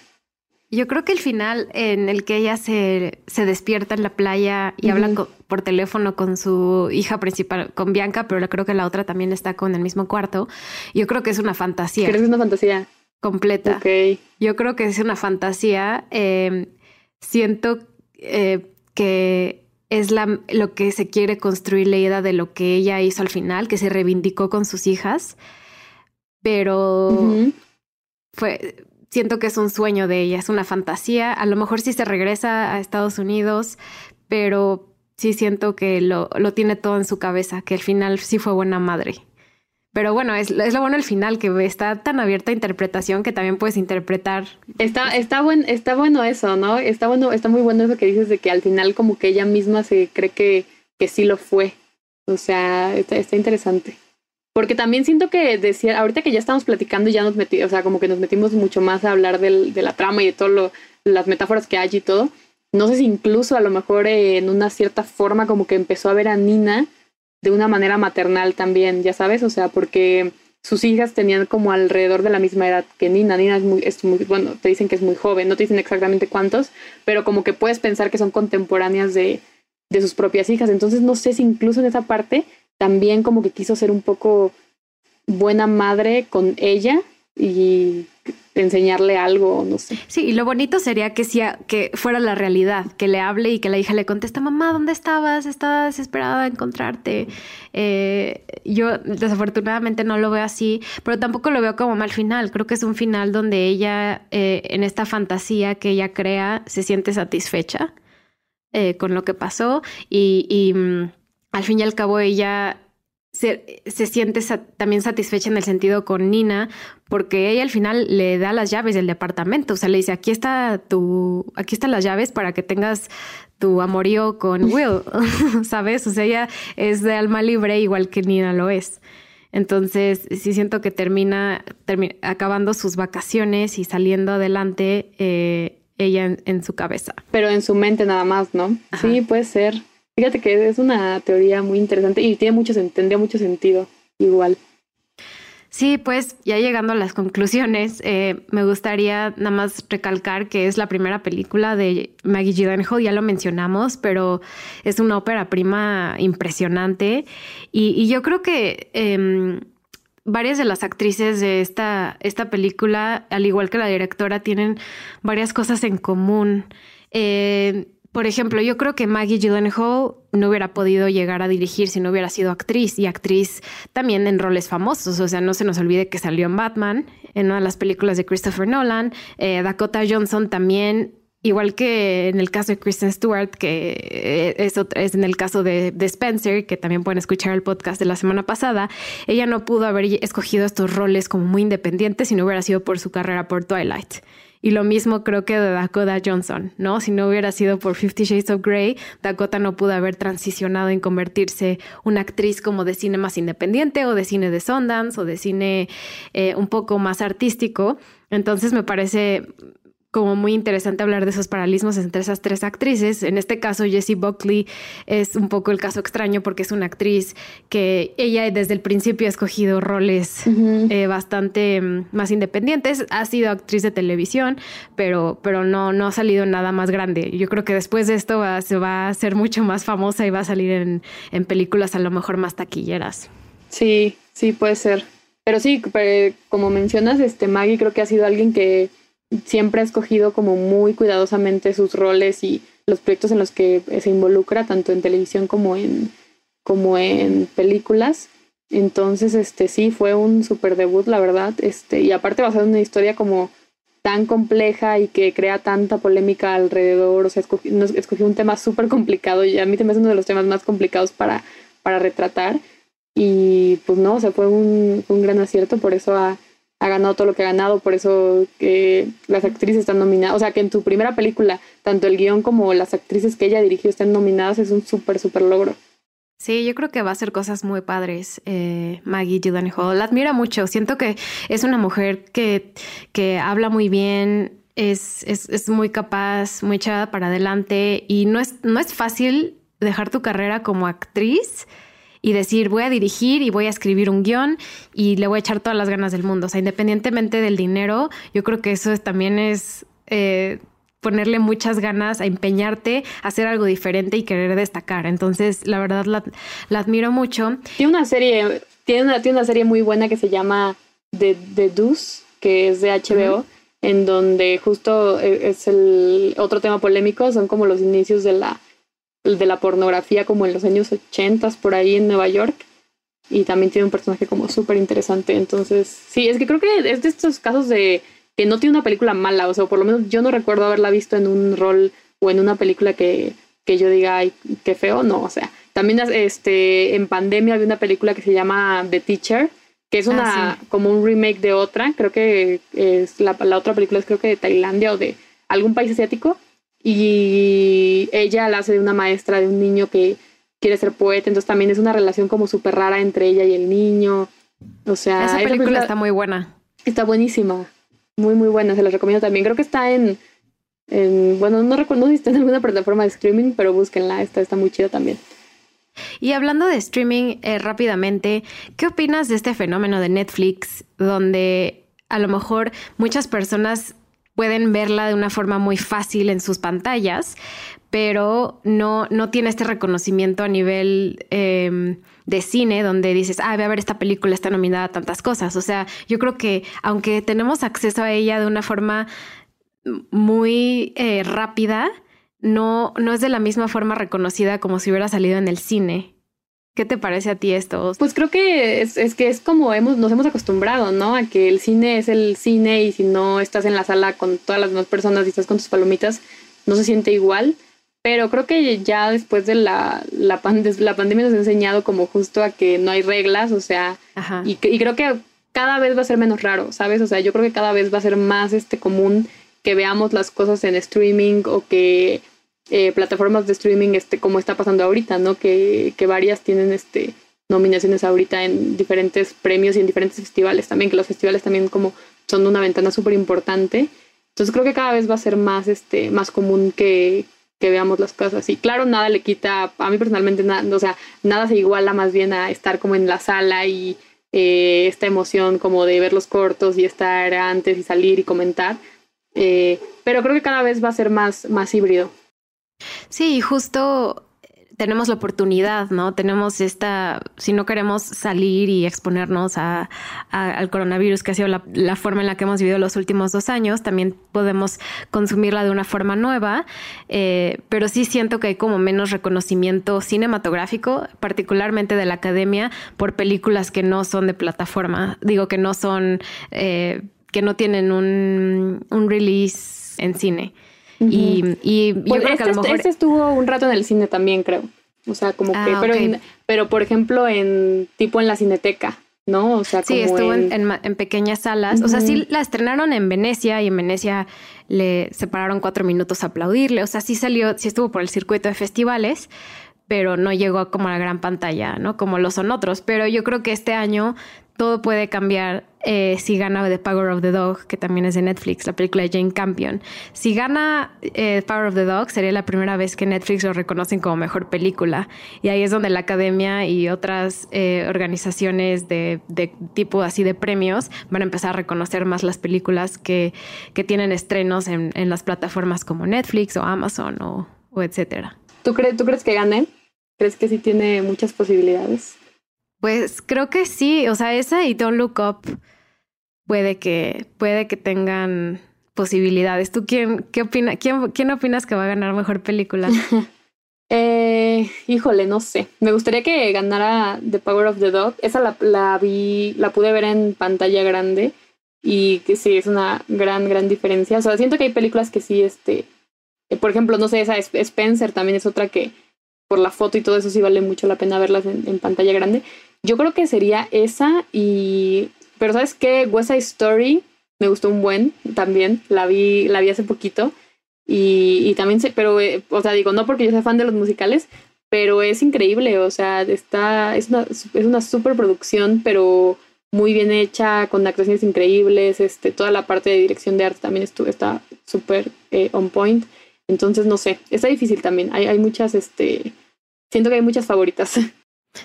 Yo creo que el final en el que ella se, se despierta en la playa y habla por teléfono con su hija principal, con Bianca, pero creo que la otra también está con el mismo cuarto. Yo creo que es una fantasía. ¿Crees que es una fantasía? Completa. Ok. Yo creo que es una fantasía. Eh, siento eh, que es la, lo que se quiere construir la idea de lo que ella hizo al final, que se reivindicó con sus hijas, pero fue, siento que es un sueño de ella, es una fantasía. A lo mejor sí se regresa a Estados Unidos, pero sí siento que lo, lo tiene todo en su cabeza, que al final sí fue buena madre. Pero bueno, es, es, lo bueno el final, que está tan abierta a interpretación que también puedes interpretar. Está, está, buen, está bueno eso, ¿no? Está bueno, está muy bueno eso que dices de que al final como que ella misma se cree que, que sí lo fue. O sea, está, está interesante. Porque también siento que decía, ahorita que ya estamos platicando, ya nos metimos, o sea, como que nos metimos mucho más a hablar de la trama y de todas las metáforas que hay y todo. No sé si incluso a lo mejor eh, en una cierta forma como que empezó a ver a Nina de una manera maternal también, ya sabes, o sea, porque sus hijas tenían como alrededor de la misma edad que Nina. Nina es muy, es muy, bueno, te dicen que es muy joven, no te dicen exactamente cuántos, pero como que puedes pensar que son contemporáneas de, de sus propias hijas. Entonces no sé si incluso en esa parte también como que quiso ser un poco buena madre con ella y enseñarle algo, no sé. Sí, y lo bonito sería que, sea, que fuera la realidad, que le hable y que la hija le conteste, mamá, ¿dónde estabas? Estaba desesperada de encontrarte. Eh, yo desafortunadamente no lo veo así, pero tampoco lo veo como mal final. Creo que es un final donde ella, eh, en esta fantasía que ella crea, se siente satisfecha eh, con lo que pasó y, y mm, al fin y al cabo ella se, se siente también satisfecha en el sentido con Nina, porque ella al final le da las llaves del departamento. O sea, le dice, aquí está tu, aquí están las llaves para que tengas tu amorío con Will, ¿sabes? O sea, ella es de alma libre igual que Nina lo es. Entonces, sí siento que termina, acabando sus vacaciones y saliendo adelante eh, ella en, su cabeza. Pero en su mente nada más, ¿no? Sí, puede ser. Fíjate que es una teoría muy interesante y tiene mucho, tendría mucho sentido igual. Sí, pues ya llegando a las conclusiones, eh, me gustaría nada más recalcar que es la primera película de Maggie Gyllenhaal, ya lo mencionamos, pero es una ópera prima impresionante y, yo creo que eh, varias de las actrices de esta, esta película, al igual que la directora, tienen varias cosas en común. Eh, por ejemplo, yo creo que Maggie Gyllenhaal no hubiera podido llegar a dirigir si no hubiera sido actriz y actriz también en roles famosos. O sea, no se nos olvide que salió en Batman, en una de las películas de Christopher Nolan. Eh, Dakota Johnson también Igual que en el caso de Kristen Stewart, que eh, es, es en el caso de, de, Spencer, que también pueden escuchar el podcast de la semana pasada, ella no pudo haber escogido estos roles como muy independientes si no hubiera sido por su carrera por Twilight. Y lo mismo creo que de Dakota Johnson, ¿no? Si no hubiera sido por Fifty Shades of Grey, Dakota no pudo haber transicionado en convertirse una actriz como de cine más independiente o de cine de Sundance o de cine eh, un poco más artístico. Entonces me parece como muy interesante hablar de esos paralismos entre esas tres actrices. En este caso, Jessie Buckley es un poco el caso extraño porque es una actriz que ella desde el principio ha escogido roles eh, bastante mm, más independientes. Ha sido actriz de televisión, pero, pero no, no ha salido nada más grande. Yo creo que después de esto se va a ser mucho más famosa y va a salir en, en películas a lo mejor más taquilleras. Sí, sí, puede ser. Pero sí, como mencionas, este Maggie creo que ha sido alguien que siempre ha escogido como muy cuidadosamente sus roles y los proyectos en los que se involucra, tanto en televisión como en, como en películas. Entonces, este sí, fue un super debut, la verdad. Este, y aparte basado en una historia como tan compleja y que crea tanta polémica alrededor. O sea, escogió, un tema súper complicado y a mí también es uno de los temas más complicados para, para retratar. Y pues no, o fue un, un gran acierto, por eso ha ganado todo lo que ha ganado, por eso que las actrices están nominadas, o sea que en tu primera película, tanto el guion como las actrices que ella dirigió estén nominadas, es un súper, súper logro. Sí, yo creo que va a hacer cosas muy padres, eh, Maggie Gyllenhaal. La admira mucho. Siento que es una mujer que, que habla muy bien, es, es, es muy capaz, muy echada para adelante y no es, no es fácil dejar tu carrera como actriz y decir voy a dirigir y voy a escribir un guion y le voy a echar todas las ganas del mundo. O sea, independientemente del dinero, yo creo que eso también es eh, ponerle muchas ganas a empeñarte a hacer algo diferente y querer destacar. Entonces, la verdad la, admiro mucho. Tiene una serie, tiene una, tiene una serie muy buena que se llama The, The Deuce, que es de HBO, en donde justo eh, es el otro tema polémico, son como los inicios de la, de la pornografía como en los años 80 por ahí en Nueva York. Y también tiene un personaje como súper interesante. Entonces, sí, es que creo que es de estos casos de que no tiene una película mala, o sea, por lo menos yo no recuerdo haberla visto en un rol o en una película que, que yo diga, ay, qué feo, no, o sea, también este, en pandemia había una película que se llama The Teacher, que es ah, una como un remake de otra, creo que es la, la, otra película es creo que de Tailandia o de algún país asiático, y ella la hace de una maestra de un niño que quiere ser poeta, entonces también es una relación como súper rara entre ella y el niño, o sea... Esa película está muy buena. Está buenísima. Muy, muy buena, se las recomiendo también. Creo que está en, bueno, no recuerdo si está en alguna plataforma de streaming, pero búsquenla, esta está muy chida también. Y hablando de streaming eh, rápidamente, ¿qué opinas de este fenómeno de Netflix donde a lo mejor muchas personas pueden verla de una forma muy fácil en sus pantallas, pero no, no tiene este reconocimiento a nivel em, de cine donde dices, ah, voy a ver esta película, está nominada a tantas cosas. O sea, yo creo que aunque tenemos acceso a ella de una forma muy eh, rápida, no, no es de la misma forma reconocida como si hubiera salido en el cine. ¿Qué te parece a ti esto? Pues creo que es, es, que es como hemos, nos hemos acostumbrado, ¿no? A que el cine es el cine y si no estás en la sala con todas las demás personas y estás con tus palomitas, no se siente igual. Pero creo que ya después de la, la, la pandemia nos ha enseñado como justo a que no hay reglas, o sea, y, y, creo que cada vez va a ser menos raro, ¿sabes? O sea, yo creo que cada vez va a ser más este común que veamos las cosas en streaming o que eh, plataformas de streaming este, como está pasando ahorita, ¿no? Que, que varias tienen este nominaciones ahorita en diferentes premios y en diferentes festivales también, que los festivales también como son una ventana súper importante. Entonces creo que cada vez va a ser más, este, más común que, que veamos las cosas. Y claro, nada le quita, a mí personalmente, nada, o sea, nada se iguala más bien a estar como en la sala y eh, esta emoción como de ver los cortos y estar antes y salir y comentar. Eh, pero creo que cada vez va a ser más, más híbrido. Sí, justo tenemos la oportunidad, ¿no? Tenemos esta, si no queremos salir y exponernos a, al coronavirus, que ha sido la, forma en la que hemos vivido los últimos dos años, también podemos consumirla de una forma nueva, eh, pero sí siento que hay como menos reconocimiento cinematográfico, particularmente de la academia, por películas que no son de plataforma, digo que no son, eh, que no tienen un, un release en cine. Y, y yo pues creo que a lo este, mejor... Este estuvo un rato en el cine también, creo. O sea, como que, ah, pero, pero por ejemplo, en tipo en la cineteca, ¿no? O sea, sí, estuvo en, pequeñas salas. O sea, sí la estrenaron en Venecia y en Venecia le separaron cuatro minutos a aplaudirle. O sea, sí salió, sí estuvo por el circuito de festivales, pero no llegó como a la gran pantalla, ¿no? Como lo son otros. Pero yo creo que este año todo puede cambiar eh, si gana The Power of the Dog, que también es de Netflix, la película de Jane Campion. Si gana eh, Power of the Dog, sería la primera vez que Netflix lo reconocen como mejor película. Y ahí es donde la academia y otras eh, organizaciones de, tipo así de premios van a empezar a reconocer más las películas que, tienen estrenos en, las plataformas como Netflix o Amazon o, o etcétera. ¿Tú, ¿Tú crees que gane? ¿Crees que sí tiene muchas posibilidades? Pues creo que sí, o sea, esa y Don't Look Up puede que, puede que tengan posibilidades. ¿Tú quién, qué opina, quién, quién opinas que va a ganar mejor película? eh, híjole, no sé. Me gustaría que ganara The Power of the Dog. Esa la, la vi, la pude ver en pantalla grande y que sí, es una gran, gran diferencia. O sea, siento que hay películas que sí, este, eh, por ejemplo, no sé, esa Spencer también es otra que por la foto y todo eso sí vale mucho la pena verlas en pantalla grande. Yo creo que sería esa y... Pero ¿sabes qué? West Side Story me gustó un buen también. La vi, la vi hace poquito. Y, y también sé, pero, eh, o sea, digo, no porque yo sea fan de los musicales, pero es increíble, o sea, está, es una, es una superproducción, pero muy bien hecha, con actuaciones increíbles, este, toda la parte de dirección de arte también está súper eh, on point. Entonces, no sé, está difícil también. Hay, hay muchas, este, siento que hay muchas favoritas.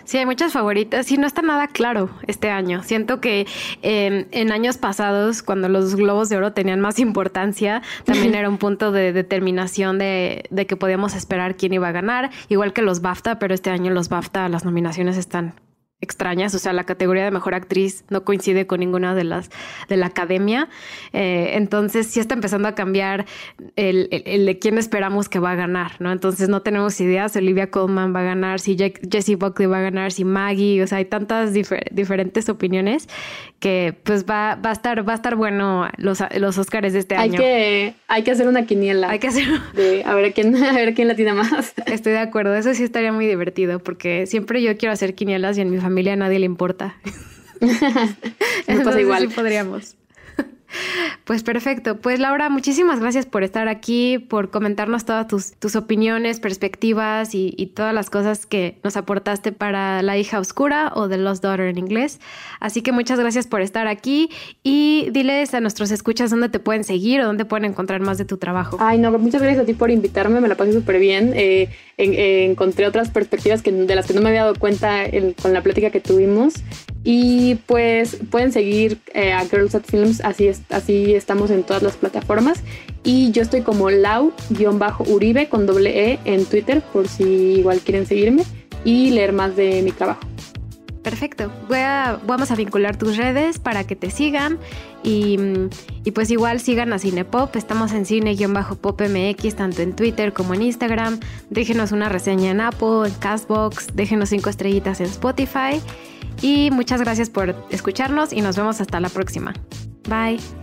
Sí, hay muchas favoritas y no está nada claro este año. Siento que em, en años pasados, cuando los globos de oro tenían más importancia, también era un punto de determinación de, de que podíamos esperar quién iba a ganar, igual que los BAFTA, pero este año los BAFTA, las nominaciones están extrañas, o sea, la categoría de mejor actriz no coincide con ninguna de las de la academia, eh, entonces sí está empezando a cambiar el, de quién esperamos que va a ganar, ¿no? Entonces no tenemos ideas, Olivia Colman va a ganar, si Jessie Buckley va a ganar, si Maggie, o sea, hay tantas diferentes opiniones que pues va, va, a estar va a estar bueno los, los Oscars de este hay año. Que, hay que hacer una quiniela. Hay que hacer de a ver quién a ver quién la tiene más. Estoy de acuerdo, eso sí estaría muy divertido porque siempre yo quiero hacer quinielas y en mi familia familia a nadie le importa. Entonces, igual. Sí podríamos. Pues perfecto. Pues Laura, muchísimas gracias por estar aquí, por comentarnos todas tus, opiniones, perspectivas y, todas las cosas que nos aportaste para La hija oscura o The Lost Daughter en inglés. Así que muchas gracias por estar aquí y diles a nuestros escuchas dónde te pueden seguir o dónde pueden encontrar más de tu trabajo. Ay, no, muchas gracias a ti por invitarme, me la pasé súper bien. Eh, encontré otras perspectivas que, de las que no me había dado cuenta con la plática que tuvimos. Y pues pueden seguir eh, a Girls at Films, así, es, así estamos en todas las plataformas. Y yo estoy como Lau-Uribe con doble E en Twitter por si igual quieren seguirme y leer más de mi trabajo. Perfecto. Voy a, vamos a vincular tus redes para que te sigan y, pues igual sigan a Cinepop. Estamos en cine-popmx tanto en Twitter como en Instagram. Déjenos una reseña en Apple, en Castbox, déjenos cinco estrellitas en Spotify. Y muchas gracias por escucharnos y nos vemos hasta la próxima. Bye.